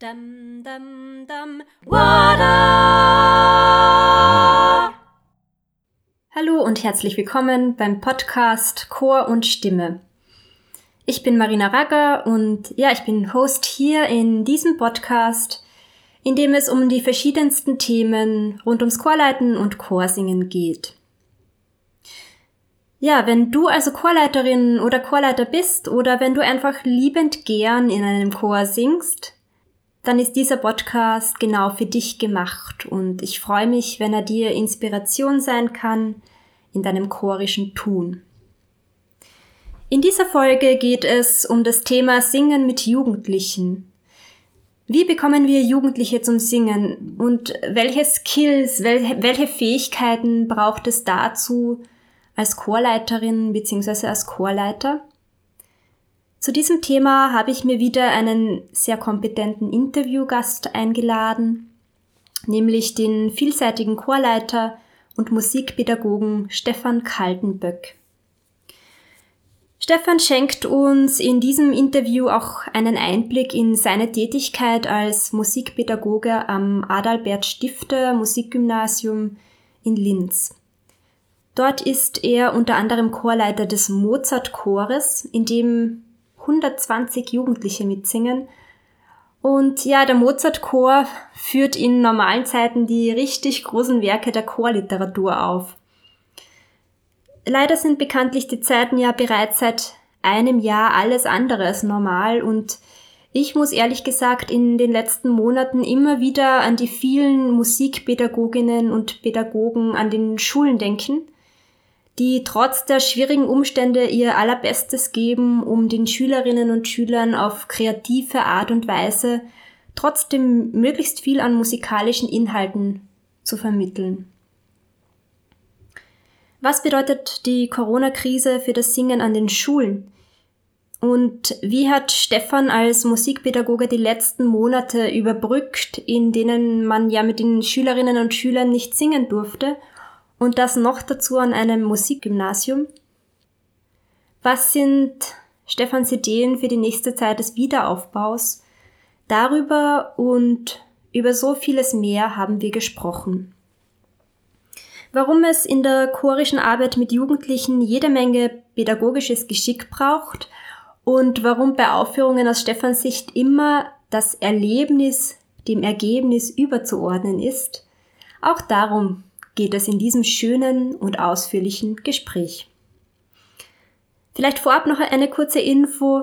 Dum, dum, dum, wada! Hallo und herzlich willkommen beim Podcast Chor und Stimme. Ich bin Marina Ragger und ja, ich bin Host hier in diesem Podcast, in dem es um die verschiedensten Themen rund ums Chorleiten und Chorsingen geht. Ja, wenn du also Chorleiterin oder Chorleiter bist oder wenn du einfach liebend gern in einem Chor singst, dann ist dieser Podcast genau für dich gemacht und ich freue mich, wenn er dir Inspiration sein kann in deinem chorischen Tun. In dieser Folge geht es um das Thema Singen mit Jugendlichen. Wie bekommen wir Jugendliche zum Singen und welche Skills, welche, Fähigkeiten braucht es dazu als Chorleiterin bzw. als Chorleiter? Zu diesem Thema habe ich mir wieder einen sehr kompetenten Interviewgast eingeladen, nämlich den vielseitigen Chorleiter und Musikpädagogen Stefan Kaltenböck. Stefan schenkt uns in diesem Interview auch einen Einblick in seine Tätigkeit als Musikpädagoge am Adalbert Stifter Musikgymnasium in Linz. Dort ist er unter anderem Chorleiter des Mozart-Chores, in dem 120 Jugendliche mitsingen. Und ja, der Mozart-Chor führt in normalen Zeiten die richtig großen Werke der Chorliteratur auf. Leider sind bekanntlich die Zeiten ja bereits seit einem Jahr alles andere als normal und ich muss ehrlich gesagt in den letzten Monaten immer wieder an die vielen Musikpädagoginnen und Pädagogen an den Schulen denken, die trotz der schwierigen Umstände ihr allerbestes geben, um den Schülerinnen und Schülern auf kreative Art und Weise trotzdem möglichst viel an musikalischen Inhalten zu vermitteln. Was bedeutet die Corona-Krise für das Singen an den Schulen? Und wie hat Stefan als Musikpädagoge die letzten Monate überbrückt, in denen man ja mit den Schülerinnen und Schülern nicht singen durfte und das noch dazu an einem Musikgymnasium. Was sind Stefans Ideen für die nächste Zeit des Wiederaufbaus? Darüber und über so vieles mehr haben wir gesprochen. Warum es in der chorischen Arbeit mit Jugendlichen jede Menge pädagogisches Geschick braucht und warum bei Aufführungen aus Stefans Sicht immer das Erlebnis dem Ergebnis überzuordnen ist, auch darum geht es in diesem schönen und ausführlichen Gespräch. Vielleicht vorab noch eine kurze Info.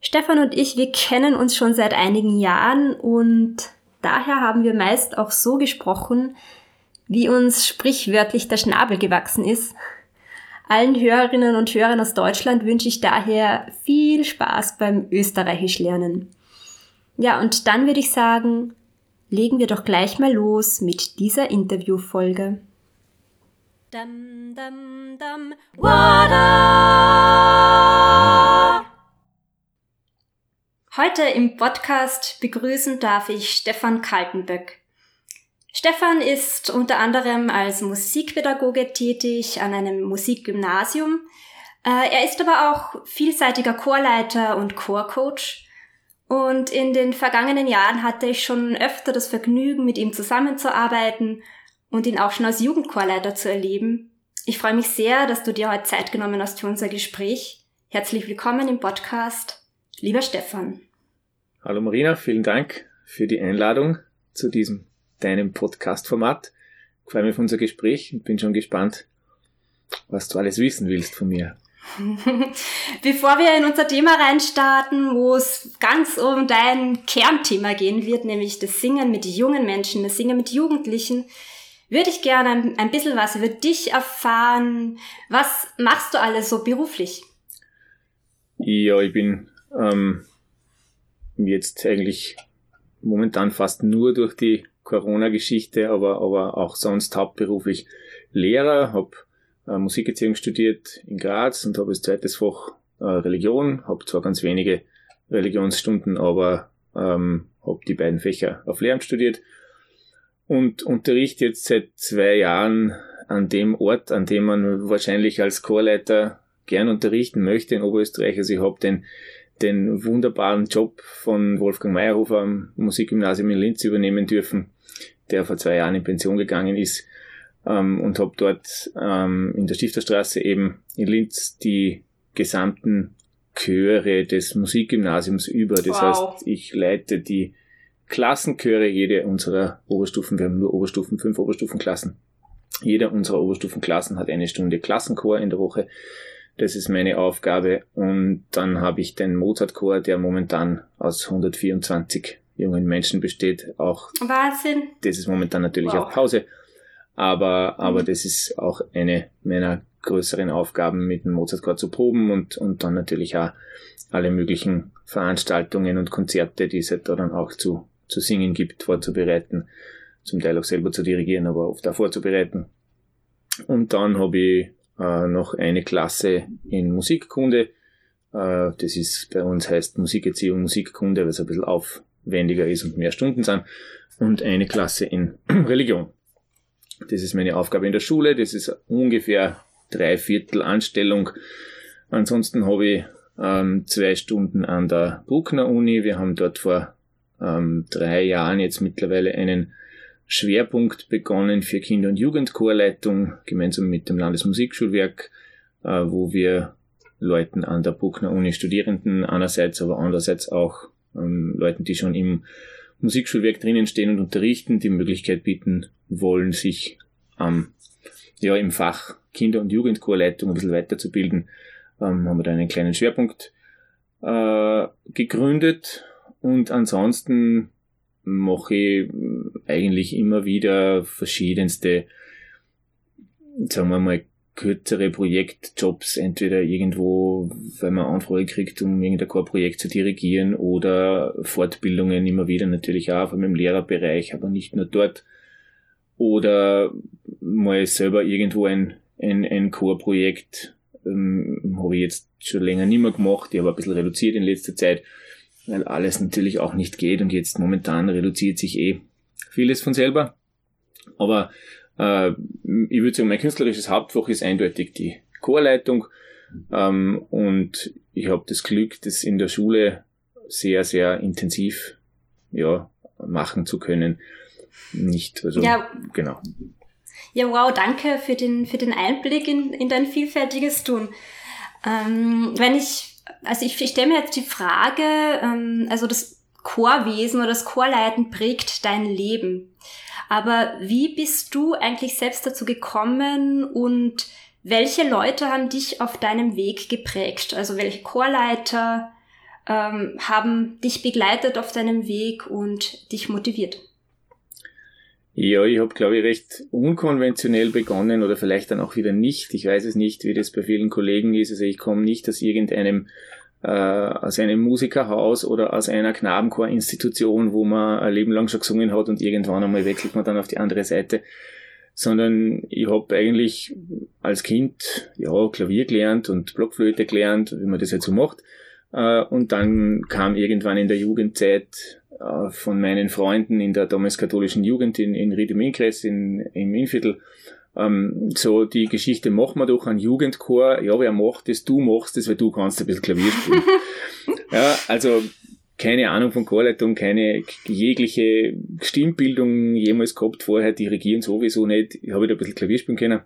Stefan und ich, wir kennen uns schon seit einigen Jahren und daher haben wir meist auch so gesprochen, wie uns sprichwörtlich der Schnabel gewachsen ist. Allen Hörerinnen und Hörern aus Deutschland wünsche ich daher viel Spaß beim Österreichisch lernen. Ja, und dann würde ich sagen, legen wir doch gleich mal los mit dieser Interviewfolge. Dum, dum, dum, wada! Heute im Podcast begrüßen darf ich Stefan Kaltenböck. Stefan ist unter anderem als Musikpädagoge tätig an einem Musikgymnasium. Äh, er ist aber auch vielseitiger Chorleiter und Chorcoach. Und in den vergangenen Jahren hatte ich schon öfter das Vergnügen, mit ihm zusammenzuarbeiten und ihn auch schon als Jugendchorleiter zu erleben. Ich freue mich sehr, dass du dir heute Zeit genommen hast für unser Gespräch. Herzlich willkommen im Podcast, lieber Stefan. Hallo Marina, vielen Dank für die Einladung zu diesem deinem Podcast-Format. Ich freue mich auf unser Gespräch und bin schon gespannt, was du alles wissen willst von mir. Bevor wir in unser Thema reinstarten, wo es ganz um dein Kernthema gehen wird, nämlich das Singen mit jungen Menschen, das Singen mit Jugendlichen, würde ich gerne ein, ein bisschen was über dich erfahren. Was machst du alles so beruflich? Ja, ich bin ähm, jetzt eigentlich momentan fast nur durch die Corona-Geschichte, aber, aber auch sonst hauptberuflich Lehrer, habe äh, Musikerziehung studiert in Graz und habe als zweites Fach äh, Religion, habe zwar ganz wenige Religionsstunden, aber ähm, habe die beiden Fächer auf Lehramt studiert und unterrichte jetzt seit zwei Jahren an dem Ort, an dem man wahrscheinlich als Chorleiter gern unterrichten möchte in Oberösterreich. Also ich habe den, den wunderbaren Job von Wolfgang Meyerhofer am Musikgymnasium in Linz übernehmen dürfen, der vor zwei Jahren in Pension gegangen ist ähm, und habe dort ähm, in der Stifterstraße eben in Linz die gesamten Chöre des Musikgymnasiums über. Das wow. heißt, ich leite die Klassenchöre jede unserer Oberstufen. Wir haben nur Oberstufen, fünf Oberstufenklassen. Jeder unserer Oberstufenklassen hat eine Stunde Klassenchor in der Woche. Das ist meine Aufgabe. Und dann habe ich den Mozartchor, der momentan aus 124 jungen Menschen besteht. Auch Wahnsinn. Das ist momentan natürlich wow. auf Pause. Aber, aber mhm. das ist auch eine meiner größeren Aufgaben, mit dem Mozartchor zu proben und, und dann natürlich auch alle möglichen Veranstaltungen und Konzerte, die es halt da dann auch zu, zu singen gibt, vorzubereiten. Zum Teil auch selber zu dirigieren, aber oft auch vorzubereiten. Und dann habe ich äh, noch eine Klasse in Musikkunde. Äh, das ist bei uns heißt Musikerziehung, Musikkunde, weil es ein bisschen aufwendiger ist und mehr Stunden sind. Und eine Klasse in Religion. Das ist meine Aufgabe in der Schule. Das ist ungefähr drei Viertel Anstellung. Ansonsten habe ich ähm, zwei Stunden an der Bruckner Uni. Wir haben dort vor ähm, drei Jahren jetzt mittlerweile einen Schwerpunkt begonnen für Kinder- und Jugendchorleitung, gemeinsam mit dem Landesmusikschulwerk, äh, wo wir Leuten an der Bruckner Uni Studierenden einerseits, aber andererseits auch ähm, Leuten, die schon im Musikschulwerk drinnen stehen und unterrichten, die Möglichkeit bieten wollen, sich ähm, ja, im Fach Kinder- und Jugendchorleitung ein bisschen weiterzubilden, ähm, haben wir da einen kleinen Schwerpunkt äh, gegründet und ansonsten mache ich eigentlich immer wieder verschiedenste, sagen wir mal, kürzere Projektjobs, entweder irgendwo, weil man Anfrage kriegt, um irgendein Chorprojekt zu dirigieren oder Fortbildungen immer wieder natürlich auch, vor allem im Lehrerbereich, aber nicht nur dort. Oder mal selber irgendwo ein, ein, ein Chorprojekt, ähm, habe ich jetzt schon länger nicht mehr gemacht, ich habe ein bisschen reduziert in letzter Zeit, weil alles natürlich auch nicht geht und jetzt momentan reduziert sich eh vieles von selber. Aber äh, ich würde sagen, mein künstlerisches Hauptfach ist eindeutig die Chorleitung. Ähm, und ich habe das Glück, das in der Schule sehr, sehr intensiv ja, machen zu können. Nicht, also, ja. genau. Ja, wow, danke für den, für den Einblick in, in dein vielfältiges Tun. Ähm, wenn ich, also ich, ich stelle mir jetzt die Frage, ähm, also das Chorwesen oder das Chorleiten prägt dein Leben. Aber wie bist du eigentlich selbst dazu gekommen und welche Leute haben dich auf deinem Weg geprägt? Also welche Chorleiter ähm, haben dich begleitet auf deinem Weg und dich motiviert? Ja, ich habe, glaube ich, recht unkonventionell begonnen oder vielleicht dann auch wieder nicht. Ich weiß es nicht, wie das bei vielen Kollegen ist. Also ich komme nicht aus irgendeinem äh, aus einem Musikerhaus oder aus einer Knabenchorinstitution, wo man ein Leben lang schon gesungen hat und irgendwann einmal wechselt man dann auf die andere Seite, sondern ich habe eigentlich als Kind ja Klavier gelernt und Blockflöte gelernt, wie man das halt so macht. Äh, und dann kam irgendwann in der Jugendzeit äh, von meinen Freunden in der damals katholischen Jugend in, in Riedeminkreis in, im Innviertel ähm, so die Geschichte, mach mal doch einen Jugendchor. Ja, wer macht das? Du machst das, weil du kannst ein bisschen Klavier spielen. ja, also keine Ahnung von Chorleitung, keine jegliche Stimmbildung jemals gehabt vorher, dirigieren sowieso nicht. Ich habe da ein bisschen Klavier spielen können.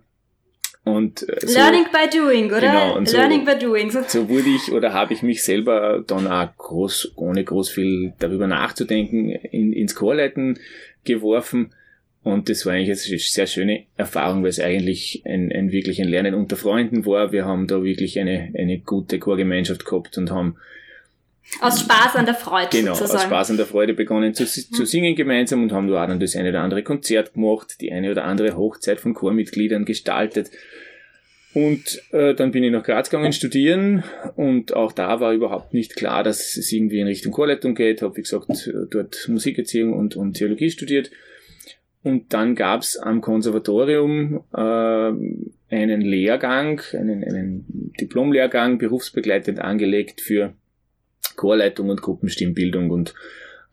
Und äh, so, Learning by doing, oder? Genau, und Learning so, by doing. So. so wurde ich oder habe ich mich selber dann auch groß, ohne groß viel darüber nachzudenken, in, ins Chorleiten geworfen. Und das war eigentlich eine sehr schöne Erfahrung, weil es eigentlich ein, ein wirklich ein Lernen unter Freunden war. Wir haben da wirklich eine, eine gute Chorgemeinschaft gehabt und haben aus Spaß an der Freude genau, sozusagen. aus Spaß an der Freude begonnen zu, zu singen gemeinsam und haben da auch dann das eine oder andere Konzert gemacht, die eine oder andere Hochzeit von Chormitgliedern gestaltet. Und äh, dann bin ich nach Graz gegangen studieren und auch da war überhaupt nicht klar, dass es irgendwie in Richtung Chorleitung geht. Habe, wie gesagt, dort Musikerziehung und, und Theologie studiert und dann gab's am Konservatorium äh, einen Lehrgang, einen, einen Diplomlehrgang, berufsbegleitend angelegt für Chorleitung und Gruppenstimmbildung. Und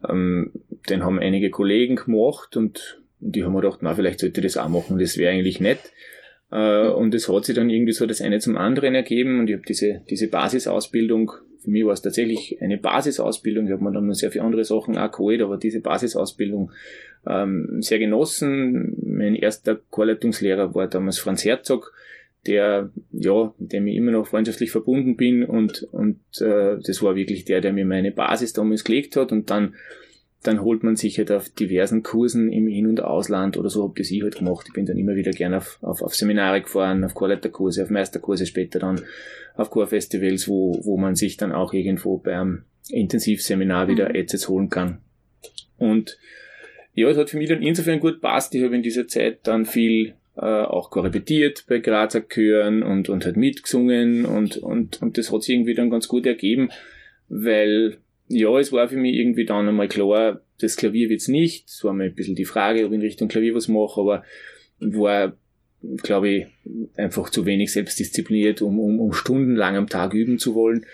ähm, den haben einige Kollegen gemacht und die haben mir gedacht, na, vielleicht sollte ich das auch machen, das wäre eigentlich nett. Äh, und es hat sich dann irgendwie so das eine zum anderen ergeben und ich habe diese, diese Basisausbildung für mich war es tatsächlich eine Basisausbildung. Ich habe mir dann noch sehr viele andere Sachen auch geholt, aber diese Basisausbildung ähm, sehr genossen. Mein erster Chorleitungslehrer war damals Franz Herzog, der, ja, mit dem ich immer noch freundschaftlich verbunden bin und, und äh, das war wirklich der, der mir meine Basis damals gelegt hat und dann dann holt man sich halt auf diversen Kursen im In- und Ausland oder so, hab das ich halt gemacht. Ich bin dann immer wieder gerne auf, auf, auf Seminare gefahren, auf Chorleiterkurse, auf Meisterkurse, später dann auf Chorfestivals, wo, wo man sich dann auch irgendwo beim Intensivseminar wieder mhm. Adsets holen kann. Und ja, es hat für mich dann insofern gut passt. Ich habe in dieser Zeit dann viel äh, auch korrepetiert bei Grazer Chören und, und halt mitgesungen und, und, und das hat sich irgendwie dann ganz gut ergeben, weil ja, es war für mich irgendwie dann einmal klar, das Klavier wird's nicht. Es war mal ein bisschen die Frage, ob ich in Richtung Klavier was mache, aber war, glaube ich, einfach zu wenig selbstdiszipliniert, um, um, um stundenlang am Tag üben zu wollen.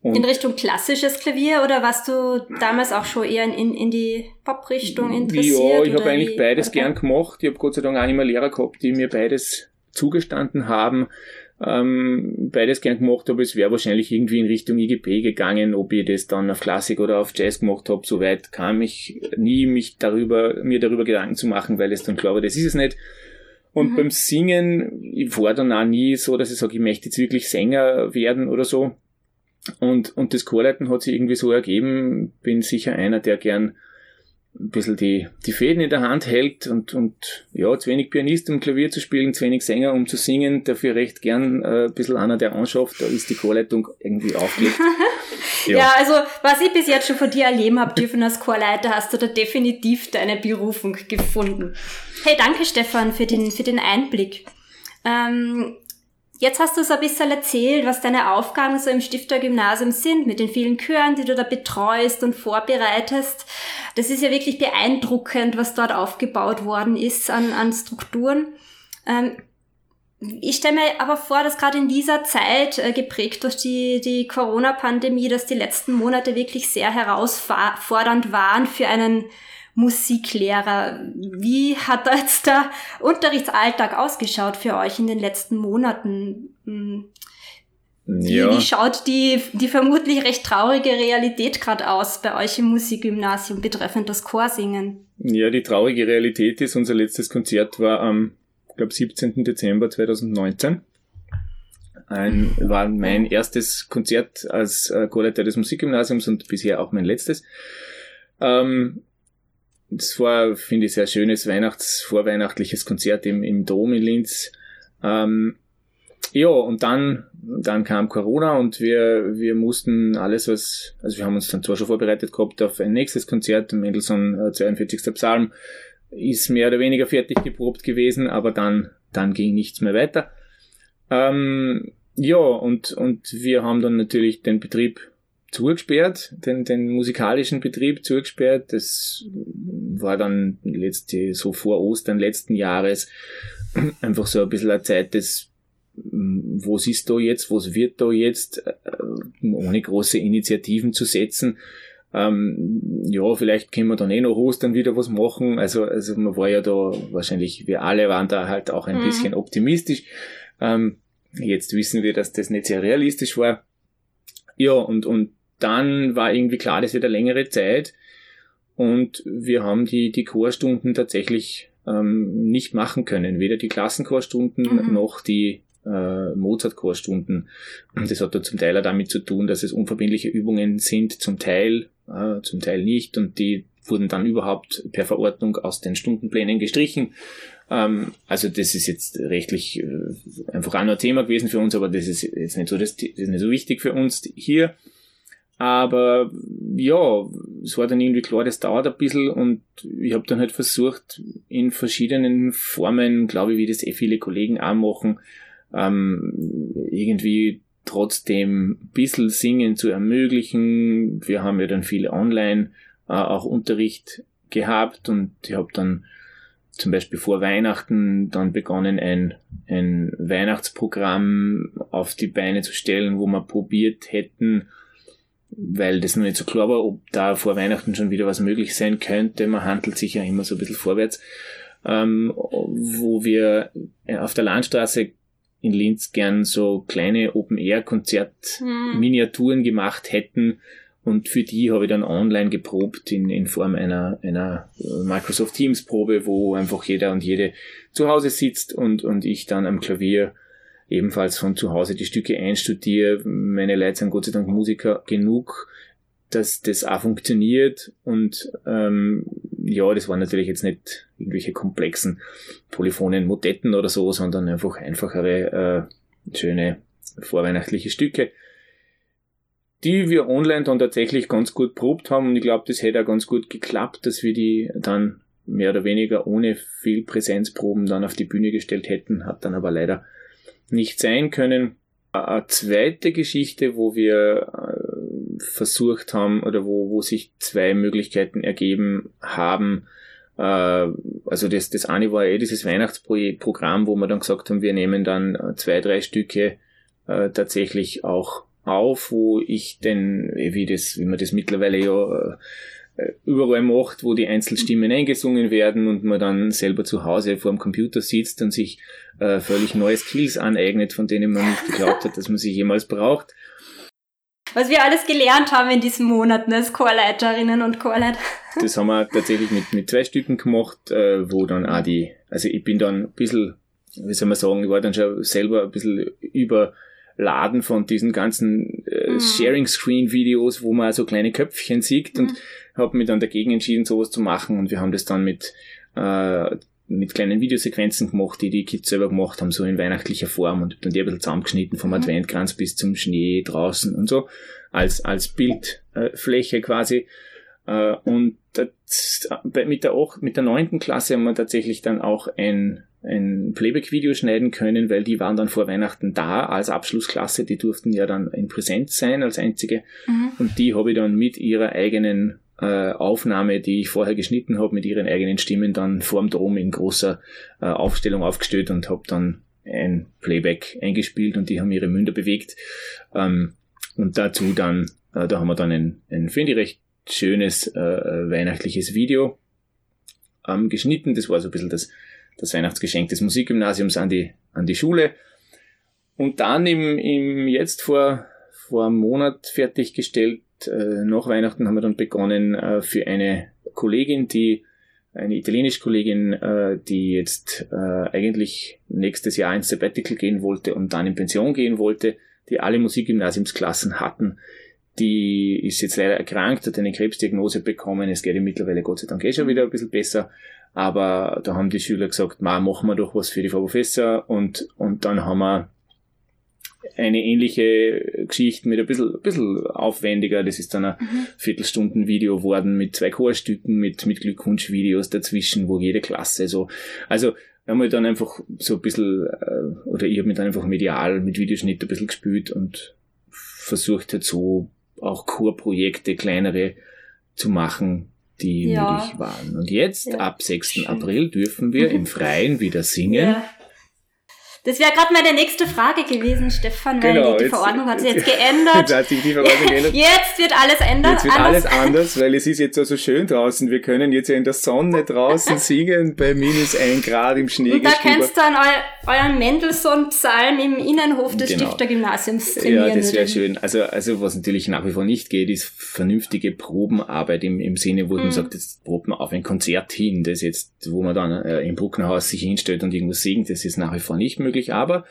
Und in Richtung klassisches Klavier oder warst du damals auch schon eher in, in die Pop-Richtung interessiert? Ja, ich habe eigentlich beides gern gemacht. Ich habe Gott sei Dank auch immer Lehrer gehabt, die mir beides zugestanden haben. Ähm, beides gern gemacht habe, es wäre wahrscheinlich irgendwie in Richtung IGP gegangen, ob ich das dann auf Klassik oder auf Jazz gemacht habe, soweit kam ich nie mich darüber, mir darüber Gedanken zu machen, weil es dann war, das ist es nicht. Und mhm. beim Singen, ich war dann auch nie so, dass ich sage, ich möchte jetzt wirklich Sänger werden oder so. Und, und das Chorleiten hat sich irgendwie so ergeben, bin sicher einer, der gern ein bisschen die, die Fäden in der Hand hält und, und ja, zu wenig Pianist, um Klavier zu spielen, zu wenig Sänger, um zu singen, dafür recht gern äh, ein bisschen einer, der anschafft, da ist die Chorleitung irgendwie aufgelegt. ja. ja. also was ich bis jetzt schon von dir erleben habe dürfen als Chorleiter, hast du da definitiv deine Berufung gefunden. Hey, danke Stefan für den, für den Einblick. Ähm, Jetzt hast du so ein bisschen erzählt, was deine Aufgaben so im Stiftergymnasium sind, mit den vielen Chören, die du da betreust und vorbereitest. Das ist ja wirklich beeindruckend, was dort aufgebaut worden ist an, an Strukturen. Ähm, ich stelle mir aber vor, dass gerade in dieser Zeit, äh, geprägt durch die, die Corona-Pandemie, dass die letzten Monate wirklich sehr herausfordernd waren für einen Musiklehrer. Wie hat da jetzt der Unterrichtsalltag ausgeschaut für euch in den letzten Monaten? Hm. Wie, ja. wie schaut die, die vermutlich recht traurige Realität gerade aus bei euch im Musikgymnasium betreffend das Chorsingen? Ja, die traurige Realität ist, unser letztes Konzert war am, glaube 17. Dezember 2019. Ein, war mein erstes Konzert als äh, Chorleiter des Musikgymnasiums und bisher auch mein letztes. Ähm, das war, finde ich, sehr schönes Weihnachts-, vorweihnachtliches Konzert im, im Dom in Linz. Ähm, ja, und dann, dann kam Corona und wir, wir mussten alles, was, also wir haben uns dann zwar schon vorbereitet gehabt auf ein nächstes Konzert, Mendelssohn 42. Äh, Psalm, ist mehr oder weniger fertig geprobt gewesen, aber dann, dann ging nichts mehr weiter. Ähm, ja, und, und wir haben dann natürlich den Betrieb zugesperrt, den, den musikalischen Betrieb zugesperrt. Das war dann letzte, so vor Ostern letzten Jahres einfach so ein bisschen eine Zeit des, was ist da jetzt, was wird da jetzt, äh, ohne große Initiativen zu setzen. Ähm, ja, vielleicht können wir dann eh noch Ostern wieder was machen. Also, also man war ja da wahrscheinlich, wir alle waren da halt auch ein mhm. bisschen optimistisch. Ähm, jetzt wissen wir, dass das nicht sehr realistisch war. Ja, und, und dann war irgendwie klar, das wird eine längere Zeit und wir haben die, die Chorstunden tatsächlich ähm, nicht machen können. Weder die Klassenchorstunden mhm. noch die äh, Mozart-Chorstunden. Und das hat dann zum Teil auch damit zu tun, dass es unverbindliche Übungen sind, zum Teil, äh, zum Teil nicht. Und die wurden dann überhaupt per Verordnung aus den Stundenplänen gestrichen. Ähm, also das ist jetzt rechtlich äh, einfach auch nur ein Thema gewesen für uns, aber das ist jetzt nicht so, das, das ist nicht so wichtig für uns hier. Aber ja, es war dann irgendwie klar, das dauert ein bisschen und ich habe dann halt versucht, in verschiedenen Formen, glaube ich, wie das eh viele Kollegen auch machen, ähm, irgendwie trotzdem ein bisschen Singen zu ermöglichen. Wir haben ja dann viel online äh, auch Unterricht gehabt und ich habe dann zum Beispiel vor Weihnachten dann begonnen, ein, ein Weihnachtsprogramm auf die Beine zu stellen, wo wir probiert hätten, weil das noch nicht so klar war, ob da vor Weihnachten schon wieder was möglich sein könnte. Man handelt sich ja immer so ein bisschen vorwärts, ähm, wo wir auf der Landstraße in Linz gern so kleine Open-Air-Konzert-Miniaturen gemacht hätten. Und für die habe ich dann online geprobt in, in Form einer, einer Microsoft Teams Probe, wo einfach jeder und jede zu Hause sitzt und, und ich dann am Klavier ebenfalls von zu Hause die Stücke einstudiere. Meine Leute sind Gott sei Dank Musiker genug, dass das auch funktioniert und ähm, ja, das waren natürlich jetzt nicht irgendwelche komplexen polyphonen Motetten oder so, sondern einfach einfachere, äh, schöne vorweihnachtliche Stücke, die wir online dann tatsächlich ganz gut probt haben und ich glaube, das hätte auch ganz gut geklappt, dass wir die dann mehr oder weniger ohne viel Präsenzproben dann auf die Bühne gestellt hätten, hat dann aber leider nicht sein können. Eine zweite Geschichte, wo wir äh, versucht haben oder wo, wo sich zwei Möglichkeiten ergeben haben, äh, also das, das eine war eh dieses Weihnachtsprogramm, wo wir dann gesagt haben, wir nehmen dann äh, zwei, drei Stücke tatsächlich auch auf, wo ich denn, wie das, wie man das mittlerweile ja überall macht, wo die Einzelstimmen eingesungen werden und man dann selber zu Hause vor dem Computer sitzt und sich äh, völlig neue Skills aneignet, von denen man nicht geglaubt hat, dass man sie jemals braucht. Was wir alles gelernt haben in diesem Monat ne, als Chorleiterinnen und Chorleiter. Das haben wir tatsächlich mit, mit zwei Stücken gemacht, äh, wo dann auch die, also ich bin dann ein bisschen, wie soll man sagen, ich war dann schon selber ein bisschen über Laden von diesen ganzen äh, mhm. Sharing-Screen-Videos, wo man so kleine Köpfchen sieht mhm. Habe mich dann dagegen entschieden, sowas zu machen und wir haben das dann mit äh, mit kleinen Videosequenzen gemacht, die die Kids selber gemacht haben, so in weihnachtlicher Form und dann die ein bisschen zusammengeschnitten vom mhm. Adventkranz bis zum Schnee draußen und so, als, als Bildfläche quasi. Äh, und das, mit der, mit der neunten Klasse haben wir tatsächlich dann auch ein ein Playback-Video schneiden können, weil die waren dann vor Weihnachten da als Abschlussklasse. Die durften ja dann in Präsenz sein als einzige. Mhm. Und die habe ich dann mit ihrer eigenen äh, Aufnahme, die ich vorher geschnitten habe, mit ihren eigenen Stimmen dann vorm Dom in großer äh, Aufstellung aufgestellt und habe dann ein Playback eingespielt und die haben ihre Münder bewegt. Ähm, und dazu dann, äh, da haben wir dann ein, ein finde ich, recht schönes äh, weihnachtliches Video ähm, geschnitten. Das war so ein bisschen das das Weihnachtsgeschenk des Musikgymnasiums an die, an die Schule. Und dann im, im jetzt vor, vor einem Monat fertiggestellt, äh, nach Weihnachten haben wir dann begonnen äh, für eine Kollegin, die eine italienische Kollegin, äh, die jetzt äh, eigentlich nächstes Jahr ins Sabbatical gehen wollte und dann in Pension gehen wollte, die alle Musikgymnasiumsklassen hatten. Die ist jetzt leider erkrankt, hat eine Krebsdiagnose bekommen. Es geht ihr mittlerweile Gott sei Dank eh schon wieder ein bisschen besser. Aber da haben die Schüler gesagt, ma, machen wir doch was für die Frau Professor und, und dann haben wir eine ähnliche Geschichte mit ein bisschen, ein bisschen aufwendiger. Das ist dann ein mhm. Viertelstunden-Video geworden mit zwei Chorstücken, mit, mit Glückwunschvideos dazwischen, wo jede Klasse so, also, haben wir dann einfach so ein bisschen, äh, oder ich habe mich dann einfach medial mit Videoschnitt ein bisschen gespielt und versucht halt so auch Chorprojekte, kleinere zu machen, die ja. möglich waren. Und jetzt, ja. ab 6. Schön. April, dürfen wir im Freien wieder singen. Ja. Das wäre gerade meine nächste Frage gewesen, Stefan, weil genau, die, die Verordnung hat sich jetzt geändert. jetzt hat sich die Verordnung geändert. Jetzt wird alles ändern. Jetzt wird anders. alles anders, weil es ist jetzt so also schön draußen. Wir können jetzt ja in der Sonne draußen singen bei minus ein Grad im Schnee. Und da kannst du dann eu euren Mendelssohn-Psalm im Innenhof des genau. Stiftergymnasiums trainieren. Ja, das wäre schön. Also, also was natürlich nach wie vor nicht geht, ist vernünftige Probenarbeit im, im Sinne, wo mhm. man sagt, jetzt probt man auf ein Konzert hin, das jetzt, wo man dann äh, im Brucknerhaus sich hinstellt und irgendwas singt, das ist nach wie vor nicht möglich möglich, aber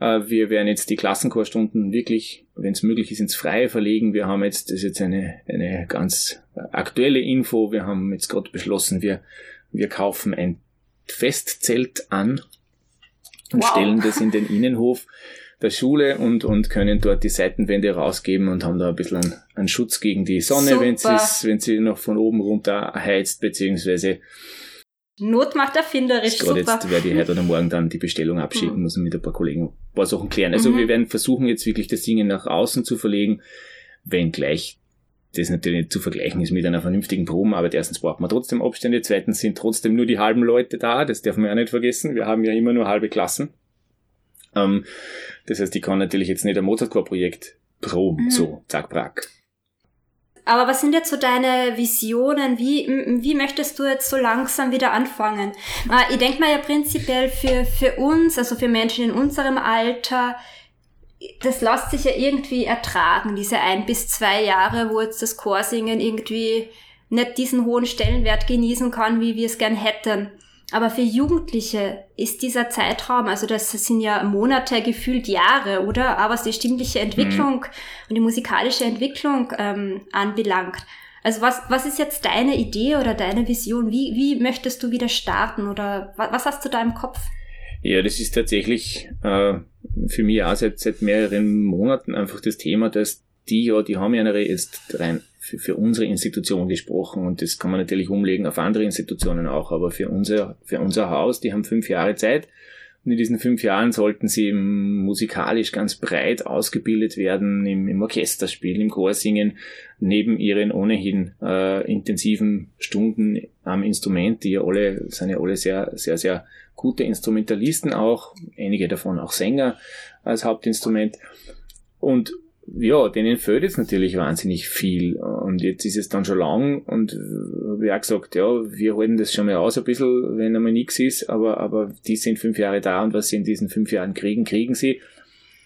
äh, wir werden jetzt die Klassenchorstunden wirklich, wenn es möglich ist, ins Freie verlegen. Wir haben jetzt, das ist jetzt eine, eine ganz aktuelle Info, wir haben jetzt gerade beschlossen, wir, wir kaufen ein Festzelt an und wow. stellen das in den Innenhof der Schule und, und können dort die Seitenwände rausgeben und haben da ein bisschen einen, Schutz gegen die Sonne, wenn wenn sie noch von oben runter heizt, beziehungsweise Not macht erfinderisch. Gerade jetzt werde ich heute oder morgen dann die Bestellung abschicken, mhm. muss mit ein paar Kollegen ein paar Sachen klären. Also mhm. wir werden versuchen jetzt wirklich das Singen nach außen zu verlegen, wenngleich das natürlich nicht zu vergleichen ist mit einer vernünftigen Probenarbeit. Erstens braucht man trotzdem Abstände, zweitens sind trotzdem nur die halben Leute da, das darf man ja nicht vergessen. Wir haben ja immer nur halbe Klassen. Ähm, das heißt, ich kann natürlich jetzt nicht ein Mozartchor-Projekt proben, mhm. so, zack, brack aber was sind jetzt so deine Visionen? Wie, wie möchtest du jetzt so langsam wieder anfangen? Ah, ich denke mal ja prinzipiell für, für uns, also für Menschen in unserem Alter, das lässt sich ja irgendwie ertragen, diese ein bis zwei Jahre, wo jetzt das Chorsingen irgendwie nicht diesen hohen Stellenwert genießen kann, wie wir es gern hätten. Aber für Jugendliche ist dieser Zeitraum, also das sind ja Monate, gefühlt Jahre, oder? Aber was die stimmliche Entwicklung mhm. und die musikalische Entwicklung ähm, anbelangt. Also was, was ist jetzt deine Idee oder deine Vision? Wie, wie möchtest du wieder starten oder was, was hast du da im Kopf? Ja, das ist tatsächlich äh, für mich auch seit, seit mehreren Monaten einfach das Thema, dass die ja, die haben ja jetzt rein für, für unsere Institution gesprochen und das kann man natürlich umlegen auf andere Institutionen auch, aber für unser, für unser Haus, die haben fünf Jahre Zeit und in diesen fünf Jahren sollten sie musikalisch ganz breit ausgebildet werden, im, im Orchesterspiel, im Chorsingen, neben ihren ohnehin äh, intensiven Stunden am Instrument, die ja alle, sind ja alle sehr, sehr, sehr gute Instrumentalisten auch, einige davon auch Sänger als Hauptinstrument. Und ja, denen fehlt jetzt natürlich wahnsinnig viel. Und jetzt ist es dann schon lang und wie auch gesagt, ja, wir halten das schon mal aus ein bisschen, wenn einmal nichts ist, aber, aber die sind fünf Jahre da und was sie in diesen fünf Jahren kriegen, kriegen sie.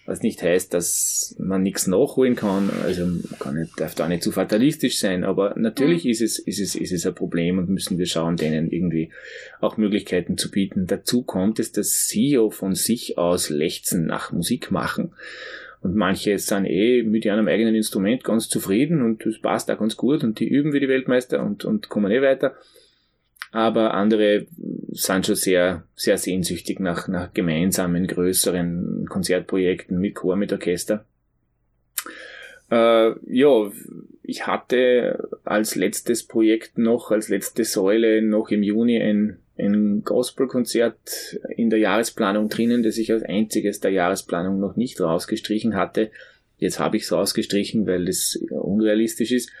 Was nicht heißt, dass man nichts nachholen kann. Also kann nicht, darf da nicht zu fatalistisch sein, aber natürlich mhm. ist es, ist es, ist es ein Problem und müssen wir schauen, denen irgendwie auch Möglichkeiten zu bieten. Dazu kommt es, dass sie ja von sich aus lechzen nach Musik machen. Und manche sind eh mit ihrem eigenen Instrument ganz zufrieden und das passt auch ganz gut und die üben wie die Weltmeister und, und kommen eh weiter. Aber andere sind schon sehr, sehr sehnsüchtig nach, nach gemeinsamen, größeren Konzertprojekten mit Chor, mit Orchester. Äh, ja, ich hatte als letztes Projekt noch, als letzte Säule noch im Juni ein ein Gospelkonzert in der Jahresplanung drinnen, das ich als einziges der Jahresplanung noch nicht rausgestrichen hatte. Jetzt habe ich es rausgestrichen, weil es unrealistisch ist.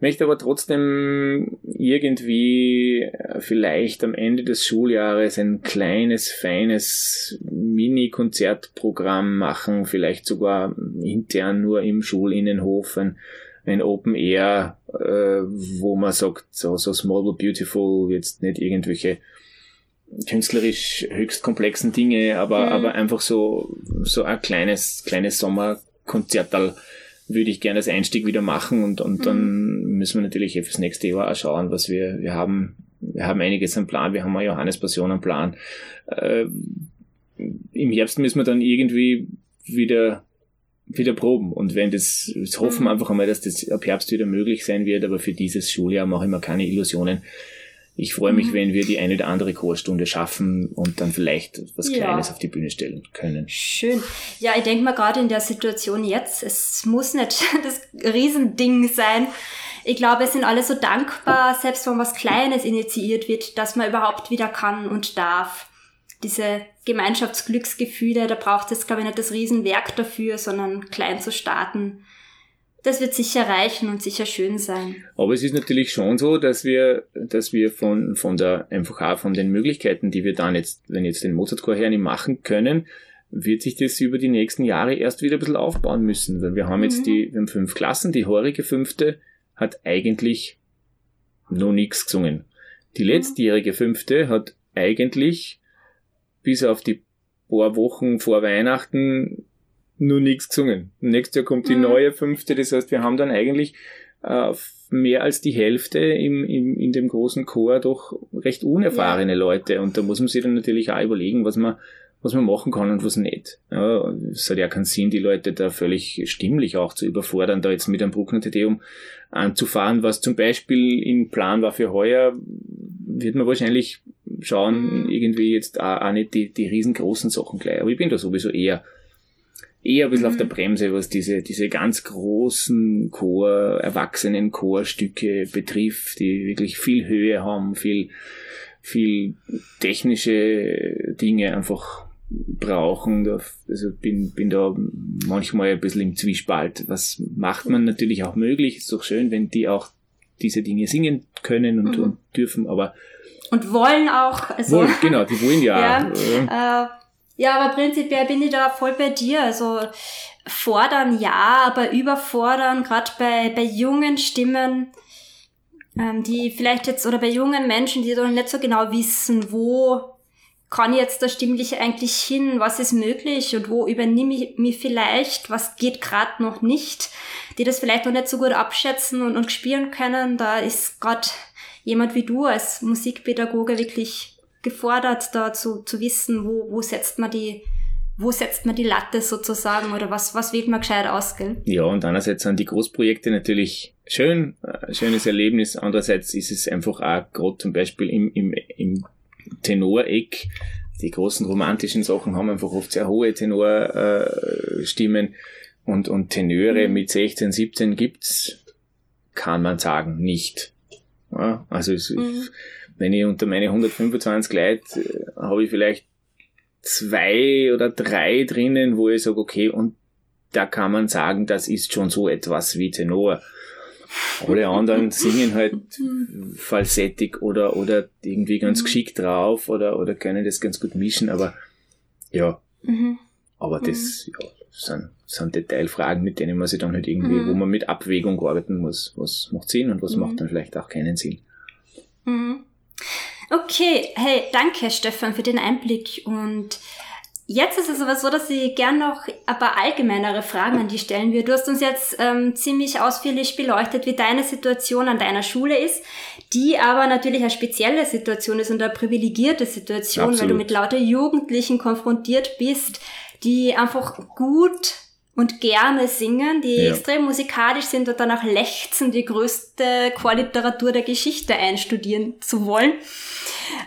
Möchte aber trotzdem irgendwie vielleicht am Ende des Schuljahres ein kleines, feines Mini-Konzertprogramm machen, vielleicht sogar intern nur im Schulinnenhof, ein ein Open Air, äh, wo man sagt, so, so small but beautiful, jetzt nicht irgendwelche künstlerisch höchst komplexen Dinge, aber, mhm. aber einfach so, so ein kleines, kleines Sommerkonzertal würde ich gerne als Einstieg wieder machen und, und mhm. dann müssen wir natürlich fürs nächste Jahr auch schauen, was wir, wir haben, wir haben einiges am Plan, wir haben eine Johannespassion am Plan. Äh, Im Herbst müssen wir dann irgendwie wieder wieder proben. Und wenn das, das hoffen wir mhm. einfach einmal, dass das ab Herbst wieder möglich sein wird, aber für dieses Schuljahr mache ich mir keine Illusionen. Ich freue mich, mhm. wenn wir die eine oder andere Chorstunde schaffen und dann vielleicht was Kleines ja. auf die Bühne stellen können. Schön. Ja, ich denke mal gerade in der Situation jetzt, es muss nicht das Riesending sein. Ich glaube, es sind alle so dankbar, selbst wenn was Kleines initiiert wird, dass man überhaupt wieder kann und darf diese Gemeinschaftsglücksgefühle, da braucht es, glaube ich, nicht das Riesenwerk dafür, sondern klein zu starten. Das wird sicher reichen und sicher schön sein. Aber es ist natürlich schon so, dass wir, dass wir von, von der, einfach auch von den Möglichkeiten, die wir dann jetzt, wenn jetzt den Mozartchor hernehmen, machen können, wird sich das über die nächsten Jahre erst wieder ein bisschen aufbauen müssen, weil wir haben jetzt mhm. die, wir haben fünf Klassen, die horige fünfte hat eigentlich noch nichts gesungen. Die mhm. letztjährige fünfte hat eigentlich bis auf die paar Wochen vor Weihnachten nur nichts gesungen. Nächstes Jahr kommt die mhm. neue fünfte, das heißt, wir haben dann eigentlich äh, mehr als die Hälfte im, im, in dem großen Chor doch recht unerfahrene ja. Leute. Und da muss man sich dann natürlich auch überlegen, was man, was man machen kann und was nicht. Ja, es hat ja keinen Sinn, die Leute da völlig stimmlich auch zu überfordern, da jetzt mit einem Bruckner Tedeum anzufahren, was zum Beispiel im Plan war für heuer, wird man wahrscheinlich schauen, mhm. irgendwie jetzt auch, auch nicht die, die riesengroßen Sachen gleich. Aber ich bin da sowieso eher, eher ein bisschen mhm. auf der Bremse, was diese, diese ganz großen Chor, erwachsenen Chorstücke betrifft, die wirklich viel Höhe haben, viel, viel technische Dinge einfach brauchen. Also bin, bin da manchmal ein bisschen im Zwiespalt. Was macht man natürlich auch möglich? Ist doch schön, wenn die auch diese Dinge singen können und, mhm. und dürfen, aber und wollen auch. Also, wollen, genau, die wollen ja. ja, äh, ja, aber prinzipiell bin ich da voll bei dir. Also fordern ja, aber überfordern, gerade bei, bei jungen Stimmen, ähm, die vielleicht jetzt, oder bei jungen Menschen, die doch nicht so genau wissen, wo kann jetzt der Stimmliche eigentlich hin, was ist möglich und wo übernehme ich mich vielleicht, was geht gerade noch nicht, die das vielleicht noch nicht so gut abschätzen und, und spielen können. Da ist gerade jemand wie du als Musikpädagoge wirklich gefordert, da zu, zu wissen, wo, wo setzt man die wo setzt man die Latte sozusagen oder was, was wählt man gescheit aus, gell? Ja, und einerseits sind die Großprojekte natürlich schön, ein schönes Erlebnis. Andererseits ist es einfach auch gerade zum Beispiel im, im, im Tenoreck, die großen romantischen Sachen haben einfach oft sehr hohe Tenorstimmen und, und Tenöre mhm. mit 16, 17 gibt's, kann man sagen, nicht. Ja, also es, mhm. wenn ich unter meine 125 Leute äh, habe ich vielleicht zwei oder drei drinnen, wo ich sage, okay, und da kann man sagen, das ist schon so etwas wie Tenor. Alle anderen singen halt falsettig oder, oder irgendwie ganz mhm. geschickt drauf oder, oder können das ganz gut mischen, aber ja. Mhm. Aber das mhm. ja, sind, sind Detailfragen, mit denen man sich dann halt irgendwie, mhm. wo man mit Abwägung arbeiten muss. Was macht Sinn und was mhm. macht dann vielleicht auch keinen Sinn. Mhm. Okay, hey, danke Stefan für den Einblick und Jetzt ist es aber so, dass ich gern noch ein paar allgemeinere Fragen an dich stellen würde. Du hast uns jetzt ähm, ziemlich ausführlich beleuchtet, wie deine Situation an deiner Schule ist, die aber natürlich eine spezielle Situation ist und eine privilegierte Situation, Absolut. weil du mit lauter Jugendlichen konfrontiert bist, die einfach gut und gerne singen, die ja. extrem musikalisch sind und danach lechzen, die größte Chorliteratur der Geschichte einstudieren zu wollen.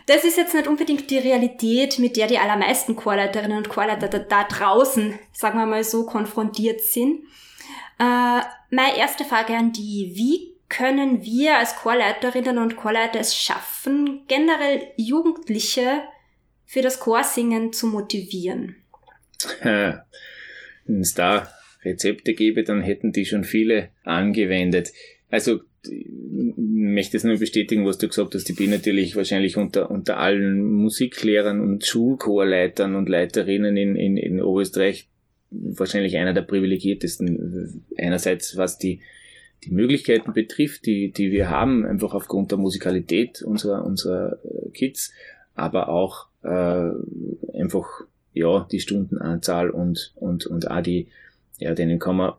Das ist jetzt nicht unbedingt die Realität, mit der die allermeisten Chorleiterinnen und Chorleiter da, da draußen, sagen wir mal so, konfrontiert sind. Äh, meine erste Frage an die, wie können wir als Chorleiterinnen und Chorleiter es schaffen, generell Jugendliche für das Chorsingen zu motivieren? Wenn es da Rezepte gäbe, dann hätten die schon viele angewendet. Also ich möchte es nur bestätigen, was du gesagt hast. Ich bin natürlich wahrscheinlich unter, unter allen Musiklehrern und Schulchorleitern und Leiterinnen in, in, in Oberösterreich wahrscheinlich einer der privilegiertesten. Einerseits, was die, die Möglichkeiten betrifft, die, die wir haben, einfach aufgrund der Musikalität unserer, unserer Kids, aber auch äh, einfach ja, die Stundenanzahl und, und, und auch die, ja, denen kann man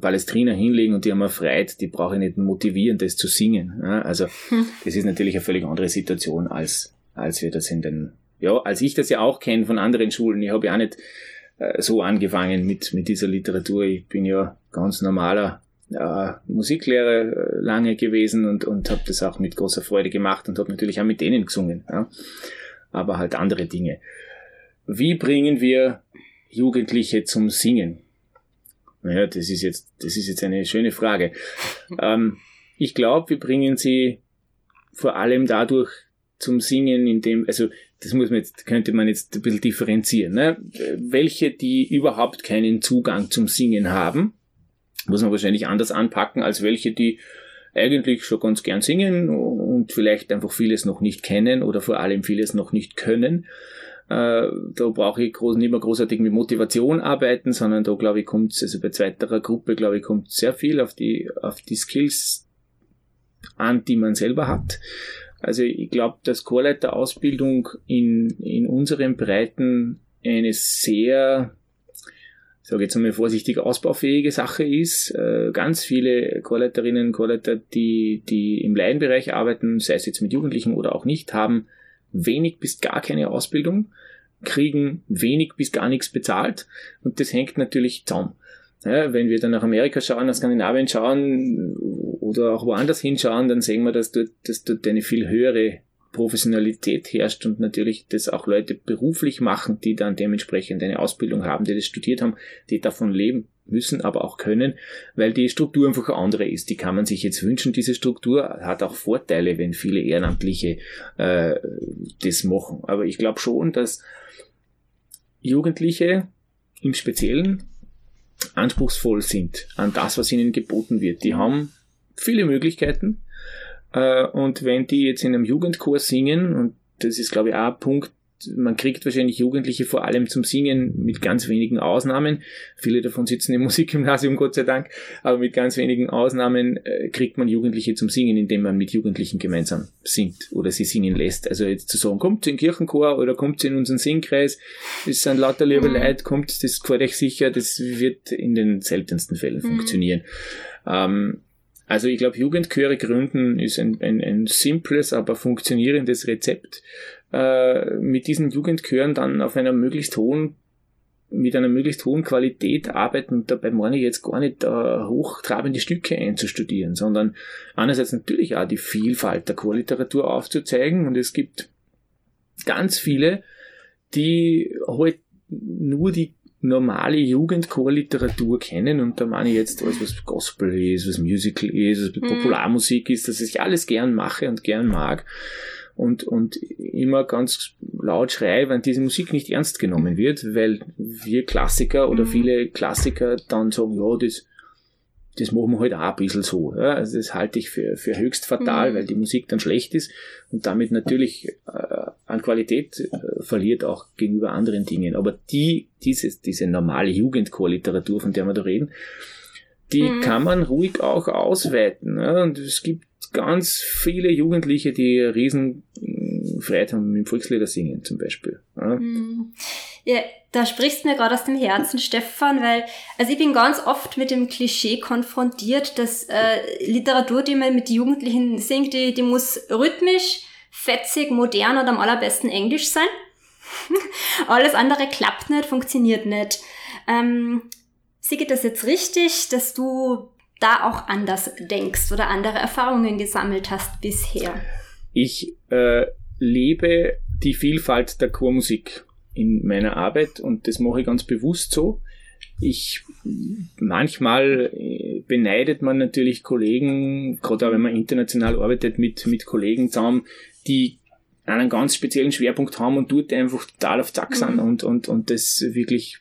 Palestrina hinlegen und die haben erfreut, die brauche ich nicht motivieren, das zu singen. Ja, also hm. das ist natürlich eine völlig andere Situation, als, als wir das in den, ja, als ich das ja auch kenne von anderen Schulen. Ich habe ja auch nicht äh, so angefangen mit, mit dieser Literatur. Ich bin ja ganz normaler äh, Musiklehrer äh, lange gewesen und, und habe das auch mit großer Freude gemacht und habe natürlich auch mit denen gesungen. Ja. Aber halt andere Dinge. Wie bringen wir Jugendliche zum Singen? Naja, das ist jetzt, das ist jetzt eine schöne Frage. Ähm, ich glaube, wir bringen sie vor allem dadurch zum Singen, indem, also das muss man jetzt, könnte man jetzt ein bisschen differenzieren. Ne? Welche, die überhaupt keinen Zugang zum Singen haben, muss man wahrscheinlich anders anpacken, als welche, die eigentlich schon ganz gern singen und vielleicht einfach vieles noch nicht kennen oder vor allem vieles noch nicht können. Äh, da brauche ich groß, nicht mehr großartig mit Motivation arbeiten, sondern da glaube ich kommt also bei zweiterer Gruppe glaube ich kommt sehr viel auf die auf die Skills an, die man selber hat. Also ich glaube, dass Chorleiterausbildung in in unseren Breiten eine sehr sage jetzt einmal vorsichtig ausbaufähige Sache ist. Äh, ganz viele Chorleiterinnen und Chorleiter, die, die im Laienbereich arbeiten, sei es jetzt mit Jugendlichen oder auch nicht, haben wenig bis gar keine Ausbildung, kriegen wenig bis gar nichts bezahlt und das hängt natürlich zusammen. Ja, wenn wir dann nach Amerika schauen, nach Skandinavien schauen oder auch woanders hinschauen, dann sehen wir, dass dort, dass dort eine viel höhere Professionalität herrscht und natürlich das auch Leute beruflich machen, die dann dementsprechend eine Ausbildung haben, die das studiert haben, die davon leben müssen, aber auch können, weil die Struktur einfach eine andere ist. Die kann man sich jetzt wünschen. Diese Struktur hat auch Vorteile, wenn viele Ehrenamtliche äh, das machen. Aber ich glaube schon, dass Jugendliche im Speziellen anspruchsvoll sind an das, was ihnen geboten wird. Die haben viele Möglichkeiten und wenn die jetzt in einem Jugendchor singen, und das ist glaube ich auch ein Punkt, man kriegt wahrscheinlich Jugendliche vor allem zum Singen mit ganz wenigen Ausnahmen. Viele davon sitzen im Musikgymnasium, Gott sei Dank, aber mit ganz wenigen Ausnahmen äh, kriegt man Jugendliche zum Singen, indem man mit Jugendlichen gemeinsam singt oder sie singen lässt. Also jetzt zu sagen, kommt in den Kirchenchor oder kommt in unseren Singkreis, das sind lauter liebe mhm. Leute, kommt, das gefällt euch sicher, das wird in den seltensten Fällen mhm. funktionieren. Ähm, also ich glaube, Jugendchöre gründen ist ein, ein, ein simples, aber funktionierendes Rezept. Äh, mit diesen Jugendchören dann auf einer möglichst hohen mit einer möglichst hohen Qualität arbeiten dabei meine ich jetzt gar nicht äh, hochtrabende Stücke einzustudieren, sondern einerseits natürlich auch die Vielfalt der Chorliteratur aufzuzeigen und es gibt ganz viele, die halt nur die normale Jugendchorliteratur kennen und da meine ich jetzt alles, was Gospel ist, was Musical ist, was mhm. Popularmusik ist, dass ich alles gern mache und gern mag und, und immer ganz laut schreie, wenn diese Musik nicht ernst genommen wird, weil wir Klassiker oder mhm. viele Klassiker dann sagen, ja, das, das machen wir halt auch ein bisschen so. Ja. Also das halte ich für, für höchst fatal, mhm. weil die Musik dann schlecht ist und damit natürlich äh, an Qualität äh, verliert auch gegenüber anderen Dingen. Aber die, diese, diese normale Jugendchorliteratur, von der wir da reden, die mhm. kann man ruhig auch ausweiten. Ja. Und es gibt ganz viele Jugendliche, die riesen mm, Freiheit haben mit Volkslieder singen zum Beispiel. Ja. Mhm. Ja, da sprichst du mir gerade aus dem Herzen, Stefan, weil, also ich bin ganz oft mit dem Klischee konfrontiert, dass äh, Literatur, die man mit Jugendlichen singt, die, die muss rhythmisch, fetzig, modern und am allerbesten Englisch sein. Alles andere klappt nicht, funktioniert nicht. Ähm, Sieht das jetzt richtig, dass du da auch anders denkst oder andere Erfahrungen gesammelt hast bisher? Ich äh, lebe die Vielfalt der Chormusik in meiner Arbeit und das mache ich ganz bewusst so. Ich manchmal äh, beneidet man natürlich Kollegen, gerade auch wenn man international arbeitet mit, mit Kollegen zusammen, die einen ganz speziellen Schwerpunkt haben und dort einfach total auf Zack sind mhm. und, und, und das wirklich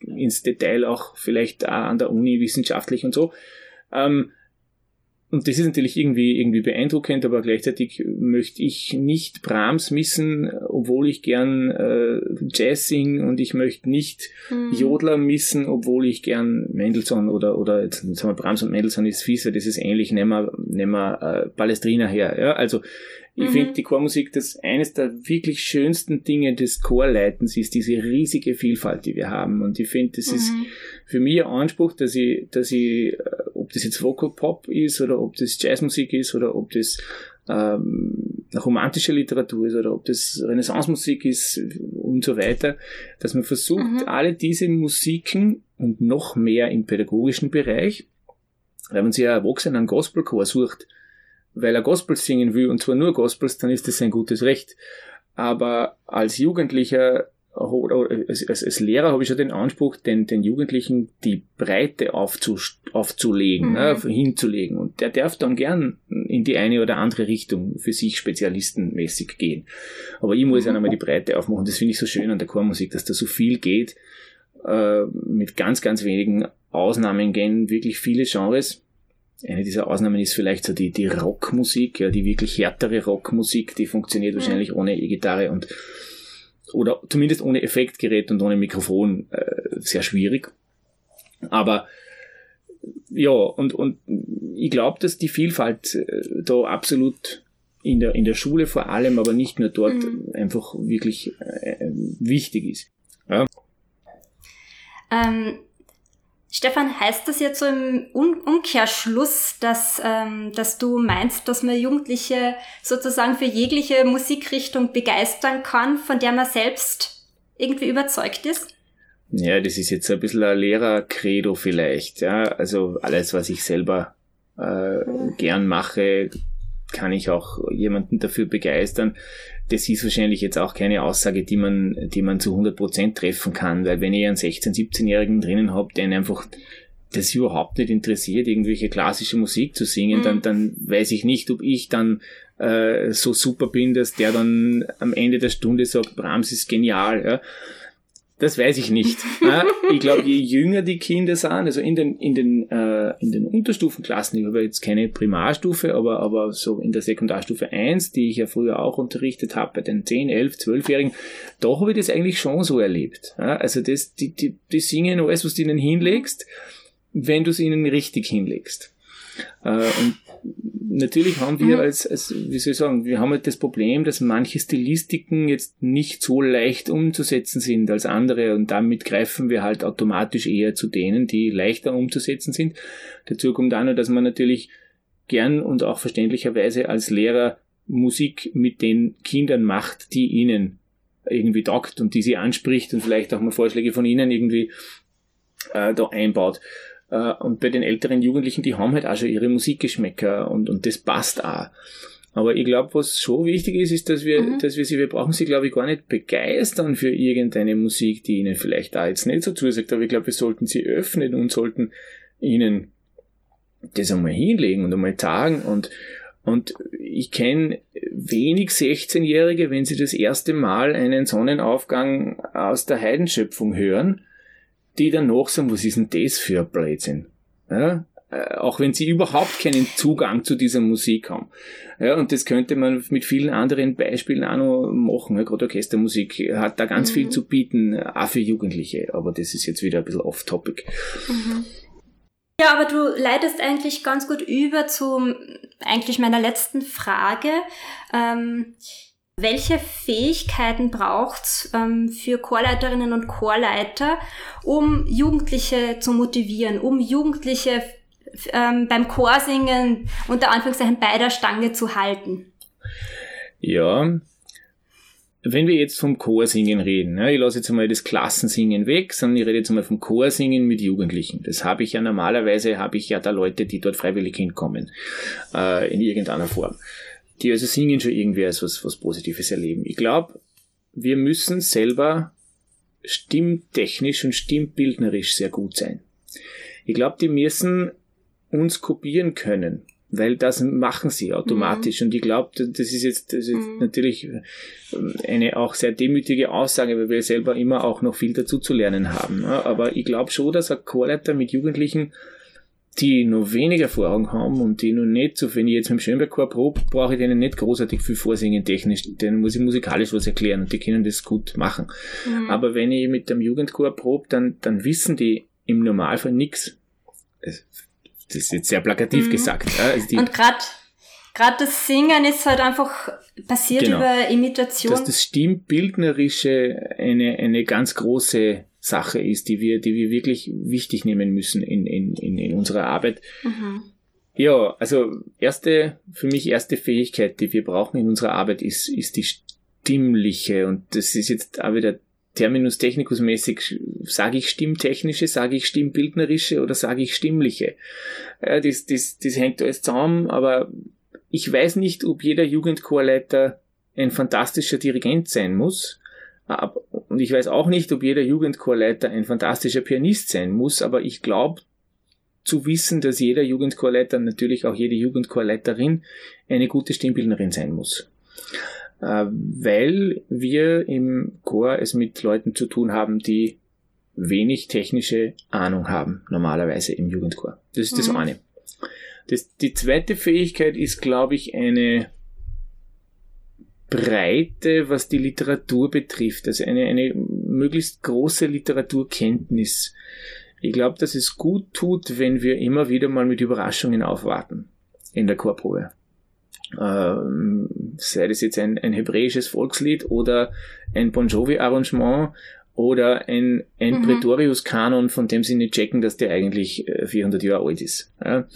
ins Detail auch vielleicht auch an der Uni wissenschaftlich und so. Ähm, und das ist natürlich irgendwie, irgendwie beeindruckend, aber gleichzeitig möchte ich nicht Brahms missen, obwohl ich gern äh, Jazz sing und ich möchte nicht mhm. Jodler missen, obwohl ich gern Mendelssohn oder, oder jetzt, haben wir Brahms und Mendelssohn ist fies, das ist ähnlich, nehmen wir, nehmen wir äh, Palestrina her. Ja? Also ich mhm. finde die Chormusik, das eines der wirklich schönsten Dinge des Chorleitens ist diese riesige Vielfalt, die wir haben. Und ich finde, das mhm. ist für mich ein Anspruch, dass ich, dass ich, äh, ob das jetzt Vocal Pop ist oder ob das Jazzmusik ist oder ob das ähm, romantische Literatur ist oder ob das Renaissance-Musik ist und so weiter, dass man versucht, mhm. alle diese Musiken und noch mehr im pädagogischen Bereich, wenn man sich ja Erwachsenen einen Gospelchor sucht, weil er Gospel singen will, und zwar nur Gospels, dann ist das sein gutes Recht. Aber als Jugendlicher als, als, als Lehrer habe ich schon den Anspruch, den, den Jugendlichen die Breite aufzu, aufzulegen, ne, mhm. ne, hinzulegen. Und der darf dann gern in die eine oder andere Richtung für sich spezialistenmäßig gehen. Aber ich muss ja nochmal die Breite aufmachen. Das finde ich so schön an der Chormusik, dass da so viel geht. Äh, mit ganz, ganz wenigen Ausnahmen gehen wirklich viele Genres eine dieser Ausnahmen ist vielleicht so die, die Rockmusik, ja, die wirklich härtere Rockmusik, die funktioniert wahrscheinlich ohne E-Gitarre und oder zumindest ohne Effektgerät und ohne Mikrofon äh, sehr schwierig. Aber ja, und, und ich glaube, dass die Vielfalt äh, da absolut in der, in der Schule vor allem, aber nicht nur dort, mhm. einfach wirklich äh, wichtig ist. Ja. Ähm, Stefan, heißt das jetzt so im Umkehrschluss, dass, ähm, dass du meinst, dass man Jugendliche sozusagen für jegliche Musikrichtung begeistern kann, von der man selbst irgendwie überzeugt ist? Ja, das ist jetzt ein bisschen ein Lehrercredo vielleicht. Ja, also alles, was ich selber äh, gern mache, kann ich auch jemanden dafür begeistern das ist wahrscheinlich jetzt auch keine Aussage, die man, die man zu 100% treffen kann, weil wenn ich einen 16-, 17-Jährigen drinnen habe, der einfach das überhaupt nicht interessiert, irgendwelche klassische Musik zu singen, mhm. dann, dann weiß ich nicht, ob ich dann äh, so super bin, dass der dann am Ende der Stunde sagt, Brahms ist genial. Ja. Das weiß ich nicht. ich glaube, je jünger die Kinder sind, also in den, in den, äh, in den Unterstufenklassen, ich habe jetzt keine Primarstufe, aber, aber so in der Sekundarstufe 1, die ich ja früher auch unterrichtet habe, bei den 10, 11, 12-Jährigen, da habe ich das eigentlich schon so erlebt. Also das, die, die, die singen alles, was du ihnen hinlegst, wenn du es ihnen richtig hinlegst. Äh, und natürlich haben wir mhm. als, als, wie soll ich sagen, wir haben halt das Problem, dass manche Stilistiken jetzt nicht so leicht umzusetzen sind als andere und damit greifen wir halt automatisch eher zu denen, die leichter umzusetzen sind. Dazu kommt auch noch, dass man natürlich gern und auch verständlicherweise als Lehrer Musik mit den Kindern macht, die ihnen irgendwie taugt und die sie anspricht und vielleicht auch mal Vorschläge von ihnen irgendwie äh, da einbaut. Äh, und bei den älteren Jugendlichen, die haben halt auch schon ihre Musikgeschmäcker und, und das passt auch. Aber ich glaube, was schon wichtig ist, ist, dass wir, mhm. dass wir sie, wir brauchen sie, glaube ich, gar nicht begeistern für irgendeine Musik, die ihnen vielleicht da jetzt nicht so zusagt. Aber ich glaube, wir sollten sie öffnen und sollten ihnen das einmal hinlegen und einmal tagen und, und ich kenne wenig 16-Jährige, wenn sie das erste Mal einen Sonnenaufgang aus der Heidenschöpfung hören, die dann noch sagen, was ist denn das für ein Blödsinn? Ja? Äh, auch wenn sie überhaupt keinen Zugang zu dieser Musik haben. Ja, und das könnte man mit vielen anderen Beispielen auch noch machen. Ja, gerade Orchestermusik hat da ganz mhm. viel zu bieten, auch für Jugendliche. Aber das ist jetzt wieder ein bisschen off-topic. Mhm. Ja, aber du leitest eigentlich ganz gut über zu eigentlich meiner letzten Frage. Ähm, welche Fähigkeiten braucht's ähm, für Chorleiterinnen und Chorleiter, um Jugendliche zu motivieren, um Jugendliche ähm, beim Chorsingen unter Anführungszeichen bei der Stange zu halten? Ja, wenn wir jetzt vom Chorsingen reden, ja, ich lasse jetzt einmal das Klassensingen weg, sondern ich rede jetzt einmal vom Chorsingen mit Jugendlichen. Das habe ich ja normalerweise, habe ich ja da Leute, die dort freiwillig hinkommen, äh, in irgendeiner Form die also singen schon irgendwie als was, was Positives erleben. Ich glaube, wir müssen selber stimmtechnisch und stimmbildnerisch sehr gut sein. Ich glaube, die müssen uns kopieren können, weil das machen sie automatisch. Mhm. Und ich glaube, das ist jetzt, das ist mhm. natürlich ähm, eine auch sehr demütige Aussage, weil wir selber immer auch noch viel dazu zu lernen haben. Aber ich glaube schon, dass ein Chorleiter mit Jugendlichen die noch weniger Erfahrung haben und die noch nicht so, wenn ich jetzt mit dem Schönbergchor probe, brauche ich denen nicht großartig viel vorsingen technisch, denen muss ich musikalisch was erklären und die können das gut machen. Mhm. Aber wenn ich mit dem Jugendchor probe, dann, dann wissen die im Normalfall nichts. Das ist jetzt sehr plakativ mhm. gesagt. Also und gerade gerade das Singen ist halt einfach passiert genau. über Imitation. Dass das Stimmbildnerische eine, eine ganz große Sache ist, die wir, die wir wirklich wichtig nehmen müssen in, in, in, in unserer Arbeit. Mhm. Ja, also erste, für mich erste Fähigkeit, die wir brauchen in unserer Arbeit, ist, ist die stimmliche. Und das ist jetzt auch wieder Terminus technicus mäßig, sage ich stimmtechnische, sage ich stimmbildnerische oder sage ich stimmliche. Ja, das, das, das hängt alles zusammen, aber ich weiß nicht, ob jeder Jugendchorleiter ein fantastischer Dirigent sein muss. Und ich weiß auch nicht, ob jeder Jugendchorleiter ein fantastischer Pianist sein muss, aber ich glaube zu wissen, dass jeder Jugendchorleiter, natürlich auch jede Jugendchorleiterin, eine gute Stimmbildnerin sein muss. Äh, weil wir im Chor es mit Leuten zu tun haben, die wenig technische Ahnung haben, normalerweise im Jugendchor. Das ist das mhm. eine. Das, die zweite Fähigkeit ist, glaube ich, eine Breite, was die Literatur betrifft, also eine, eine möglichst große Literaturkenntnis. Ich glaube, dass es gut tut, wenn wir immer wieder mal mit Überraschungen aufwarten in der Chorprobe. Ähm, sei das jetzt ein, ein hebräisches Volkslied oder ein Bon Jovi-Arrangement oder ein, ein mhm. Pretorius-Kanon, von dem sie nicht checken, dass der eigentlich 400 äh, Jahre alt ist. Ja?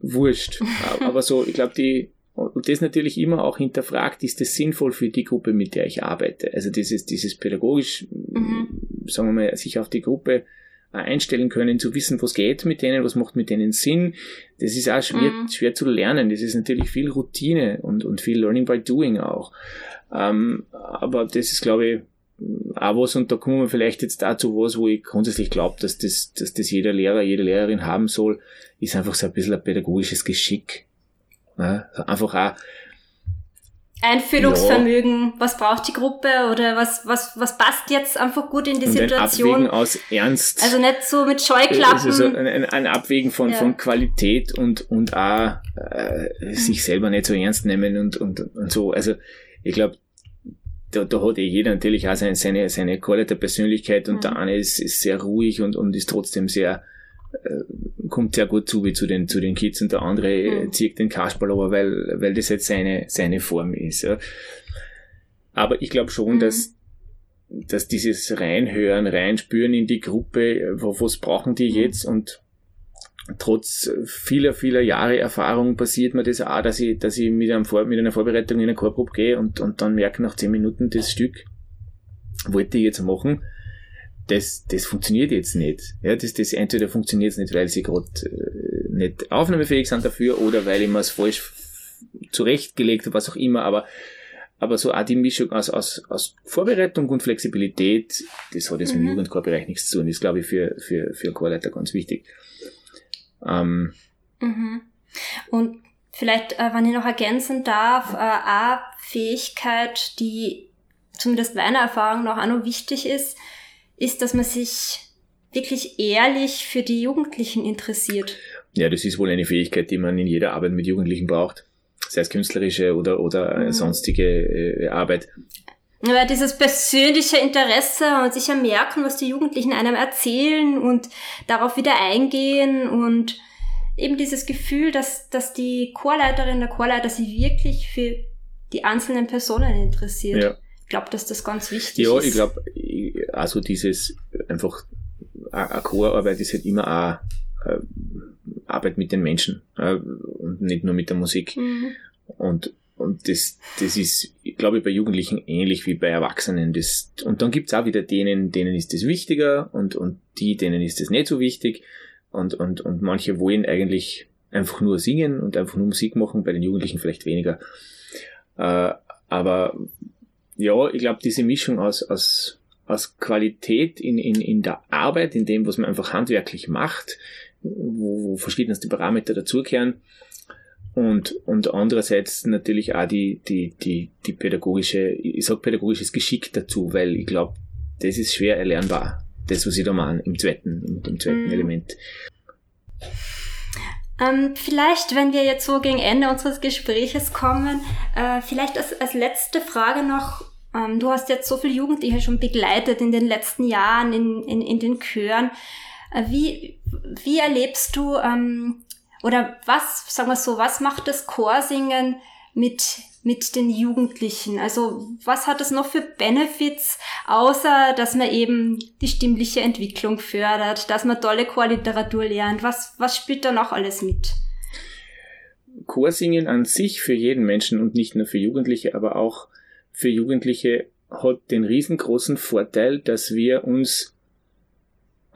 Wurscht. Aber so, ich glaube, die, und das natürlich immer auch hinterfragt, ist das sinnvoll für die Gruppe, mit der ich arbeite? Also dieses, dieses pädagogisch, mhm. sagen wir mal, sich auf die Gruppe einstellen können, zu wissen, was geht mit denen, was macht mit denen Sinn. Das ist auch schwer, mhm. schwer zu lernen. Das ist natürlich viel Routine und, und viel Learning by Doing auch. Ähm, aber das ist, glaube ich, auch was, und da kommen wir vielleicht jetzt dazu was, wo ich grundsätzlich glaube, dass das, dass das jeder Lehrer, jede Lehrerin haben soll, ist einfach so ein bisschen ein pädagogisches Geschick. Ja, einfach auch Einfühlungsvermögen, ja. was braucht die Gruppe oder was, was, was passt jetzt einfach gut in die und Situation. Ein Abwägen aus Ernst. Also nicht so mit Scheuklappen. Also ein, ein Abwägen von, ja. von Qualität und, und auch äh, sich selber nicht so ernst nehmen und, und, und so. Also ich glaube, da, da hat eh jeder natürlich auch seine, seine, seine Persönlichkeit und mhm. der eine ist, ist sehr ruhig und, und ist trotzdem sehr kommt sehr gut zu wie zu den, zu den Kids und der andere mhm. zieht den Kasperl aber, weil, weil das jetzt seine, seine Form ist. Ja. Aber ich glaube schon, mhm. dass, dass dieses Reinhören, Reinspüren in die Gruppe, was brauchen die mhm. jetzt und trotz vieler, vieler Jahre Erfahrung passiert mir das auch, dass ich, dass ich mit, einem Vor mit einer Vorbereitung in eine Chorprobe gehe und, und dann merke nach zehn Minuten das Stück, wollte ich jetzt machen das, das funktioniert jetzt nicht. Ja, das, das entweder funktioniert es nicht, weil sie gerade äh, nicht aufnahmefähig sind dafür oder weil ich mir es falsch zurechtgelegt habe, was auch immer, aber, aber so auch die Mischung aus, aus, aus Vorbereitung und Flexibilität, das hat jetzt mhm. im Jugendchorbereich nichts zu tun, das ist, glaube ich, für, für, für Chorleiter ganz wichtig. Ähm, mhm. Und vielleicht, äh, wenn ich noch ergänzen darf, äh, eine Fähigkeit, die zumindest meiner Erfahrung nach auch noch wichtig ist, ist, dass man sich wirklich ehrlich für die Jugendlichen interessiert. Ja, das ist wohl eine Fähigkeit, die man in jeder Arbeit mit Jugendlichen braucht. Sei es künstlerische oder, oder mhm. sonstige äh, Arbeit. Aber dieses persönliche Interesse und sicher merken, was die Jugendlichen einem erzählen und darauf wieder eingehen und eben dieses Gefühl, dass, dass die Chorleiterin, der Chorleiter sich wirklich für die einzelnen Personen interessiert. Ja. Ich glaube, dass das ganz wichtig ja, ist. Ja, ich glaube, also dieses einfach eine Chorarbeit ist halt immer auch äh, Arbeit mit den Menschen äh, und nicht nur mit der Musik. Mhm. Und, und das, das ist, glaube ich, bei Jugendlichen ähnlich wie bei Erwachsenen. Das, und dann gibt's auch wieder denen, denen ist das wichtiger und, und die, denen ist das nicht so wichtig. Und, und, und manche wollen eigentlich einfach nur singen und einfach nur Musik machen, bei den Jugendlichen vielleicht weniger. Äh, aber ja, ich glaube, diese Mischung aus, aus aus Qualität in, in, in der Arbeit, in dem, was man einfach handwerklich macht, wo, wo verschiedenste Parameter dazugehören. Und, und andererseits natürlich auch die, die, die, die pädagogische, ich sag pädagogisches Geschick dazu, weil ich glaube, das ist schwer erlernbar. Das, was ich da mache im zweiten, im, im zweiten mhm. Element. Ähm, vielleicht, wenn wir jetzt so gegen Ende unseres Gespräches kommen, äh, vielleicht als, als letzte Frage noch, ähm, du hast jetzt so viele Jugendliche schon begleitet in den letzten Jahren in, in, in den Chören. Äh, wie, wie erlebst du, ähm, oder was, sagen wir so, was macht das Chorsingen mit, mit den Jugendlichen? Also was hat es noch für Benefits, außer dass man eben die stimmliche Entwicklung fördert, dass man tolle Chorliteratur lernt? Was, was spielt da noch alles mit? Chorsingen an sich für jeden Menschen und nicht nur für Jugendliche, aber auch für Jugendliche hat den riesengroßen Vorteil, dass wir uns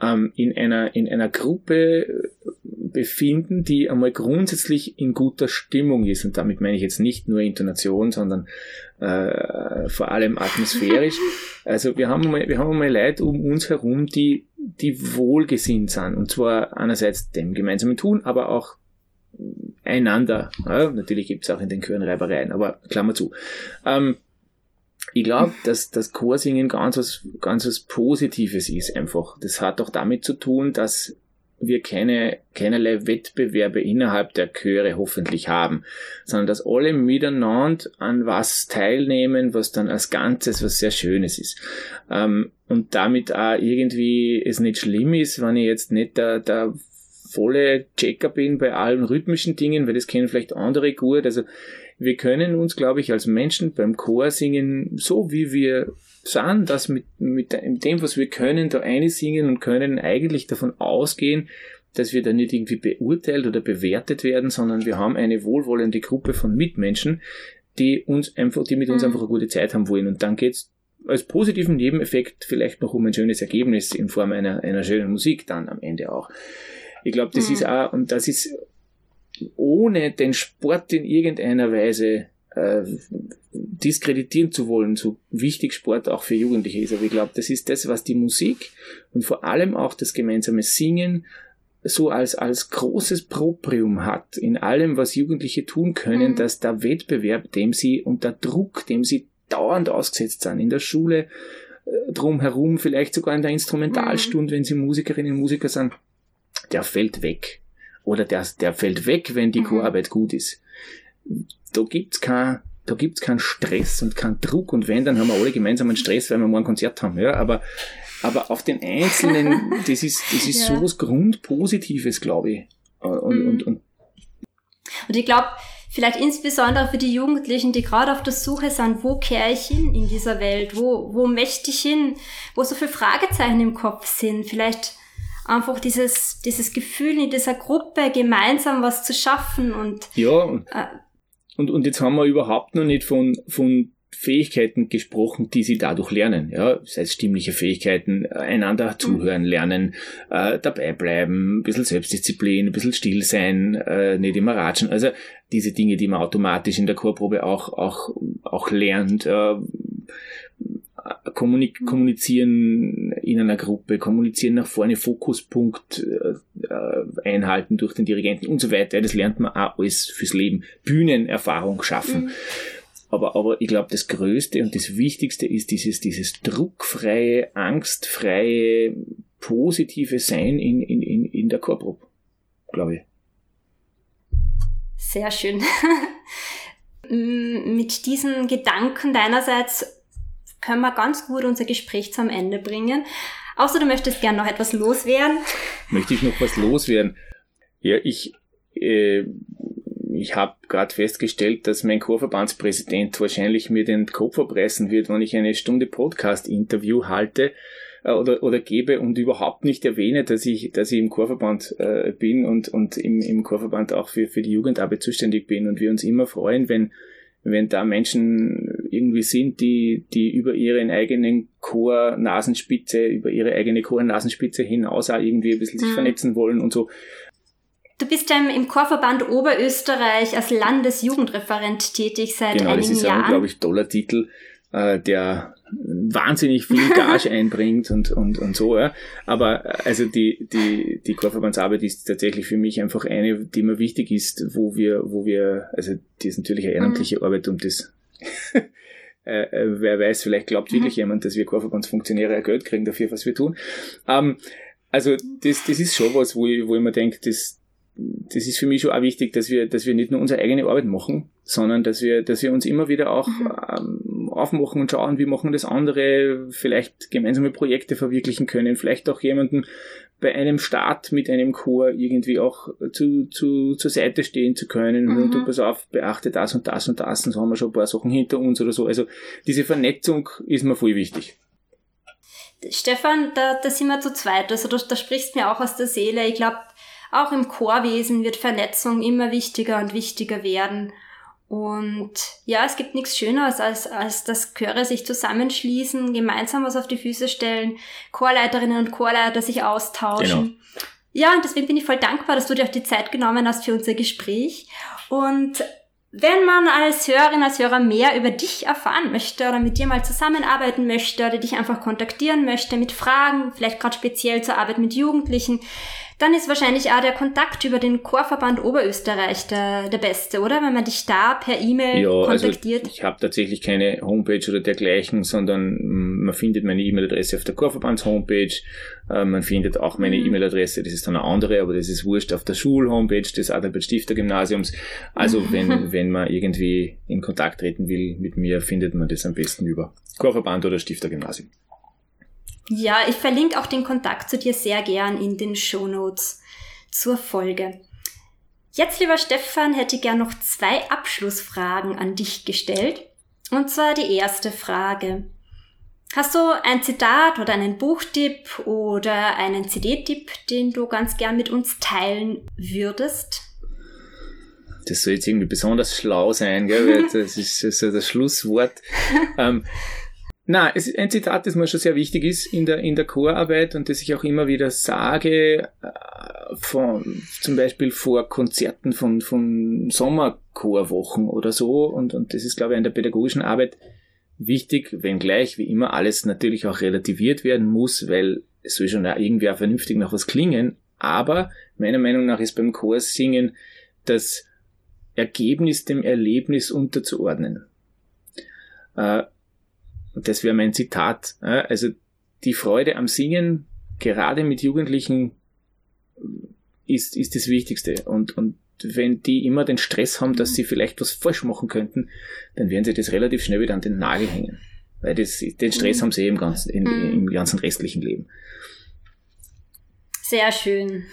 ähm, in, einer, in einer Gruppe befinden, die einmal grundsätzlich in guter Stimmung ist. Und damit meine ich jetzt nicht nur Intonation, sondern äh, vor allem atmosphärisch. Also wir haben einmal, wir haben einmal Leute um uns herum, die, die wohlgesinnt sind. Und zwar einerseits dem gemeinsamen Tun, aber auch einander. Ja, natürlich gibt's auch in den Chören Reibereien, aber Klammer zu. Ähm, ich glaube, dass das Chorsingen ganz was, ganz was Positives ist einfach. Das hat auch damit zu tun, dass wir keine, keinerlei Wettbewerbe innerhalb der Chöre hoffentlich haben, sondern dass alle miteinander an was teilnehmen, was dann als Ganzes was sehr Schönes ist. Ähm, und damit auch irgendwie es nicht schlimm ist, wenn ich jetzt nicht der, der volle Checker bin bei allen rhythmischen Dingen, weil das kennen vielleicht andere gut. Also wir können uns, glaube ich, als Menschen beim Chorsingen, so wie wir sind, dass mit, mit dem, was wir können, da eine singen und können eigentlich davon ausgehen, dass wir da nicht irgendwie beurteilt oder bewertet werden, sondern wir haben eine wohlwollende Gruppe von Mitmenschen, die uns einfach, die mit uns mhm. einfach eine gute Zeit haben wollen. Und dann geht's als positiven Nebeneffekt vielleicht noch um ein schönes Ergebnis in Form einer, einer schönen Musik dann am Ende auch. Ich glaube, das mhm. ist auch, und das ist ohne den Sport in irgendeiner Weise äh, diskreditieren zu wollen, so wichtig Sport auch für Jugendliche ist. Aber ich glaube, das ist das, was die Musik und vor allem auch das gemeinsame Singen so als, als großes Proprium hat in allem, was Jugendliche tun können, mhm. dass der Wettbewerb, dem sie unter Druck, dem sie dauernd ausgesetzt sind, in der Schule, äh, drumherum, vielleicht sogar in der Instrumentalstunde, mhm. wenn sie Musikerinnen und Musiker sind, der fällt weg. Oder der, der fällt weg, wenn die mhm. Chorarbeit gut ist. Da gibt's kein, da gibt's keinen Stress und keinen Druck und wenn, dann haben wir alle gemeinsam einen Stress, weil wir morgen ein Konzert haben, ja, aber, aber auf den Einzelnen, das ist, das ist ja. so was Grundpositives, glaube ich. Und, mhm. und, und, und ich glaube, vielleicht insbesondere für die Jugendlichen, die gerade auf der Suche sind, wo kehre ich hin in dieser Welt? Wo, wo möchte ich hin? Wo so viele Fragezeichen im Kopf sind? Vielleicht einfach dieses, dieses Gefühl in dieser Gruppe gemeinsam was zu schaffen und, ja. Äh, und, und jetzt haben wir überhaupt noch nicht von, von Fähigkeiten gesprochen, die sie dadurch lernen. Ja, sei es stimmliche Fähigkeiten, einander mhm. zuhören lernen, äh, dabei bleiben, ein bisschen Selbstdisziplin, ein bisschen still sein, äh, nicht immer ratschen. Also diese Dinge, die man automatisch in der Chorprobe auch, auch, auch lernt. Äh, kommunik kommunizieren in einer Gruppe, kommunizieren nach vorne, Fokuspunkt äh, äh, einhalten durch den Dirigenten und so weiter. Das lernt man auch alles fürs Leben. Bühnenerfahrung schaffen. Mhm. Aber, aber ich glaube, das Größte und das Wichtigste ist dieses, dieses druckfreie, angstfreie, positive Sein in, in, in, in der Chorprobe, glaube ich. Sehr schön. Mit diesen Gedanken deinerseits können wir ganz gut unser Gespräch zum Ende bringen. Außer du möchtest gern noch etwas loswerden. Möchte ich noch was loswerden? Ja, ich, äh, ich habe gerade festgestellt, dass mein Chorverbandspräsident wahrscheinlich mir den Kopf verpressen wird, wenn ich eine Stunde Podcast-Interview halte äh, oder, oder gebe und überhaupt nicht erwähne, dass ich, dass ich im Chorverband äh, bin und, und im, im Chorverband auch für, für die Jugendarbeit zuständig bin und wir uns immer freuen, wenn, wenn da Menschen irgendwie sind, die, die über ihren eigenen Chor-Nasenspitze, über ihre eigene Chor-Nasenspitze hinaus auch irgendwie ein bisschen sich mhm. vernetzen wollen und so. Du bist ja im Chorverband Oberösterreich als Landesjugendreferent tätig seit genau, einigen Jahren. Genau, das ist ein unglaublich toller Titel, äh, der wahnsinnig viel Gage einbringt und, und, und so. Ja. Aber also die, die, die Chorverbandsarbeit ist tatsächlich für mich einfach eine, die mir wichtig ist, wo wir, wo wir, also die ist natürlich eine ehrenamtliche mhm. Arbeit und das äh, äh, wer weiß, vielleicht glaubt wirklich mhm. jemand, dass wir Chorverbandsfunktionäre Geld kriegen dafür, was wir tun. Ähm, also das, das ist schon was, wo ich, wo ich mir denke, das, das ist für mich schon auch wichtig, dass wir, dass wir nicht nur unsere eigene Arbeit machen, sondern dass wir, dass wir uns immer wieder auch mhm. ähm, aufmachen und schauen, wie machen das andere, vielleicht gemeinsame Projekte verwirklichen können, vielleicht auch jemanden bei einem Start mit einem Chor irgendwie auch zu, zu, zur Seite stehen zu können mhm. und du pass auf, beachte das und das und das und so haben wir schon ein paar Sachen hinter uns oder so. Also diese Vernetzung ist mir voll wichtig. Stefan, da, da sind wir zu zweit. Also da, da sprichst mir auch aus der Seele. Ich glaube, auch im Chorwesen wird Vernetzung immer wichtiger und wichtiger werden. Und ja, es gibt nichts Schöneres, als, als dass Chöre sich zusammenschließen, gemeinsam was auf die Füße stellen, Chorleiterinnen und Chorleiter sich austauschen. Genau. Ja, und deswegen bin ich voll dankbar, dass du dir auch die Zeit genommen hast für unser Gespräch. Und wenn man als Hörerin, als Hörer mehr über dich erfahren möchte oder mit dir mal zusammenarbeiten möchte oder dich einfach kontaktieren möchte mit Fragen, vielleicht gerade speziell zur Arbeit mit Jugendlichen, dann ist wahrscheinlich auch der Kontakt über den Chorverband Oberösterreich der, der beste, oder? Wenn man dich da per E-Mail ja, also kontaktiert. Also ich habe tatsächlich keine Homepage oder dergleichen, sondern mm, man findet meine E-Mail-Adresse auf der Chorverbands-Homepage. Äh, man findet auch meine mhm. E-Mail-Adresse, das ist dann eine andere, aber das ist wurscht, auf der Schul-Homepage des Adalbert Stifter Gymnasiums. Also wenn, wenn man irgendwie in Kontakt treten will mit mir, findet man das am besten über Chorverband oder Stifter Gymnasium. Ja, ich verlinke auch den Kontakt zu dir sehr gern in den Show Notes zur Folge. Jetzt, lieber Stefan, hätte ich gern noch zwei Abschlussfragen an dich gestellt. Und zwar die erste Frage. Hast du ein Zitat oder einen Buchtipp oder einen CD-Tipp, den du ganz gern mit uns teilen würdest? Das soll jetzt irgendwie besonders schlau sein, gell? Das ist so das Schlusswort. ähm, na, es ist ein Zitat, das mir schon sehr wichtig ist in der, in der Chorarbeit und das ich auch immer wieder sage, äh, von, zum Beispiel vor Konzerten von, von Sommerchorwochen oder so. Und, und das ist, glaube ich, in der pädagogischen Arbeit wichtig, wenngleich wie immer alles natürlich auch relativiert werden muss, weil es soll schon irgendwie auch vernünftig nach was klingen. Aber meiner Meinung nach ist beim Chorsingen das Ergebnis dem Erlebnis unterzuordnen. Äh, das wäre mein Zitat. Also die Freude am Singen, gerade mit Jugendlichen, ist, ist das Wichtigste. Und, und wenn die immer den Stress haben, dass sie vielleicht was falsch machen könnten, dann werden sie das relativ schnell wieder an den Nagel hängen. Weil das, den Stress mhm. haben sie eh im ganzen, in, mhm. im ganzen restlichen Leben. Sehr schön.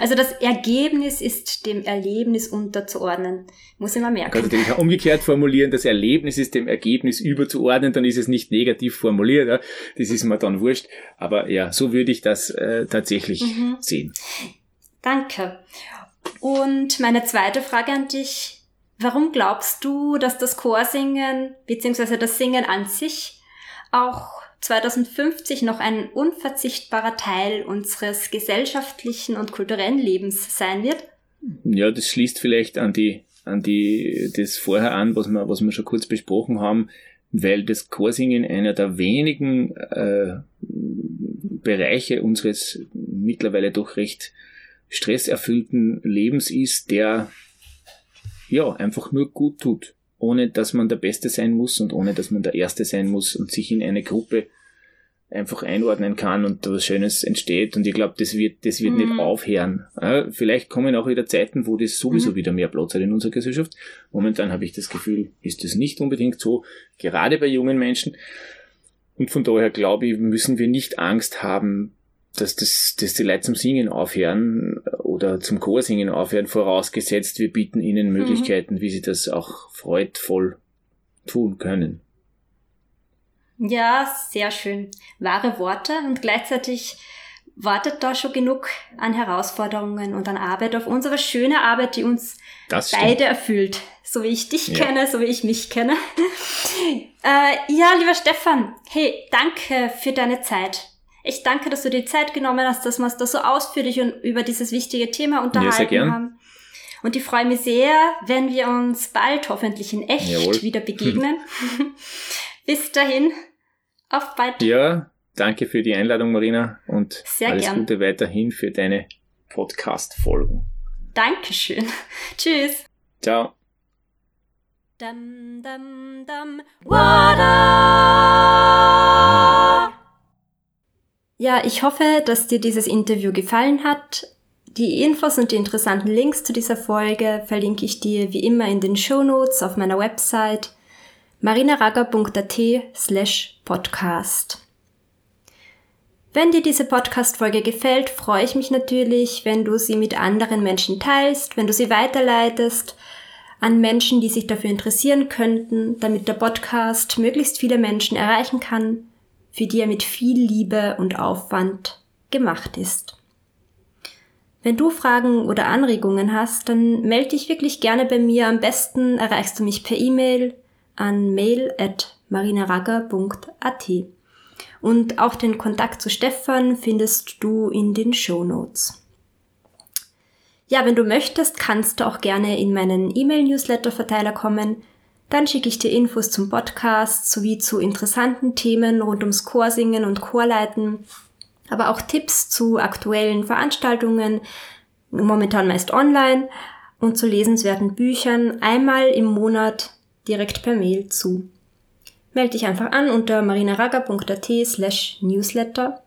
Also das Ergebnis ist dem Erlebnis unterzuordnen. Muss ich mal merken. Kann ich umgekehrt formulieren, das Erlebnis ist dem Ergebnis überzuordnen, dann ist es nicht negativ formuliert. Ja? Das ist mir dann wurscht. Aber ja, so würde ich das äh, tatsächlich mhm. sehen. Danke. Und meine zweite Frage an dich. Warum glaubst du, dass das Chorsingen bzw. das Singen an sich auch 2050 noch ein unverzichtbarer Teil unseres gesellschaftlichen und kulturellen Lebens sein wird? Ja, das schließt vielleicht an die, an die, das vorher an, was wir, was wir schon kurz besprochen haben, weil das Chorsingen einer der wenigen äh, Bereiche unseres mittlerweile doch recht stresserfüllten Lebens ist, der ja einfach nur gut tut ohne dass man der Beste sein muss und ohne dass man der Erste sein muss und sich in eine Gruppe einfach einordnen kann und was Schönes entsteht. Und ich glaube, das wird, das wird mhm. nicht aufhören. Vielleicht kommen auch wieder Zeiten, wo das sowieso mhm. wieder mehr Platz hat in unserer Gesellschaft. Momentan habe ich das Gefühl, ist das nicht unbedingt so, gerade bei jungen Menschen. Und von daher glaube ich, müssen wir nicht Angst haben, dass, das, dass die Leute zum Singen aufhören oder zum Chorsingen aufhören, vorausgesetzt, wir bieten ihnen mhm. Möglichkeiten, mhm. wie sie das auch freudvoll tun können. Ja, sehr schön. Wahre Worte und gleichzeitig wartet da schon genug an Herausforderungen und an Arbeit auf unsere schöne Arbeit, die uns beide erfüllt. So wie ich dich ja. kenne, so wie ich mich kenne. äh, ja, lieber Stefan, hey, danke für deine Zeit. Ich danke, dass du dir Zeit genommen hast, dass wir uns da so ausführlich und über dieses wichtige Thema unterhalten ja, haben. Und ich freue mich sehr, wenn wir uns bald hoffentlich in echt Jawohl. wieder begegnen. Bis dahin, auf bald. Ja, danke für die Einladung, Marina, und sehr alles gern. Gute weiterhin für deine Podcast-Folgen. Dankeschön. Tschüss. Ciao. Dum, dum, dum. Ja, ich hoffe, dass dir dieses Interview gefallen hat. Die Infos und die interessanten Links zu dieser Folge verlinke ich dir wie immer in den Show Notes auf meiner Website marinaraga.at slash podcast. Wenn dir diese Podcast-Folge gefällt, freue ich mich natürlich, wenn du sie mit anderen Menschen teilst, wenn du sie weiterleitest an Menschen, die sich dafür interessieren könnten, damit der Podcast möglichst viele Menschen erreichen kann für die er mit viel Liebe und Aufwand gemacht ist. Wenn du Fragen oder Anregungen hast, dann melde dich wirklich gerne bei mir. Am besten erreichst du mich per E-Mail an mail@marinaraga.at. Und auch den Kontakt zu Stefan findest du in den Show Notes. Ja, wenn du möchtest, kannst du auch gerne in meinen E-Mail-Newsletter-Verteiler kommen. Dann schicke ich dir Infos zum Podcast sowie zu interessanten Themen rund ums Chorsingen und Chorleiten, aber auch Tipps zu aktuellen Veranstaltungen, momentan meist online, und zu lesenswerten Büchern einmal im Monat direkt per Mail zu. Melde dich einfach an unter marinaraga.at slash newsletter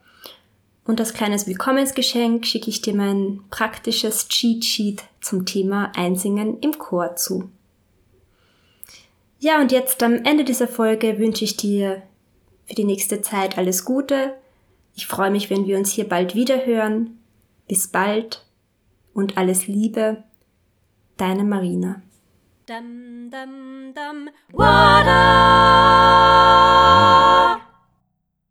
und als kleines Willkommensgeschenk schicke ich dir mein praktisches Cheat Sheet zum Thema Einsingen im Chor zu. Ja, und jetzt am Ende dieser Folge wünsche ich dir für die nächste Zeit alles Gute. Ich freue mich, wenn wir uns hier bald wieder hören. Bis bald und alles Liebe. Deine Marina. Dum, dum, dum.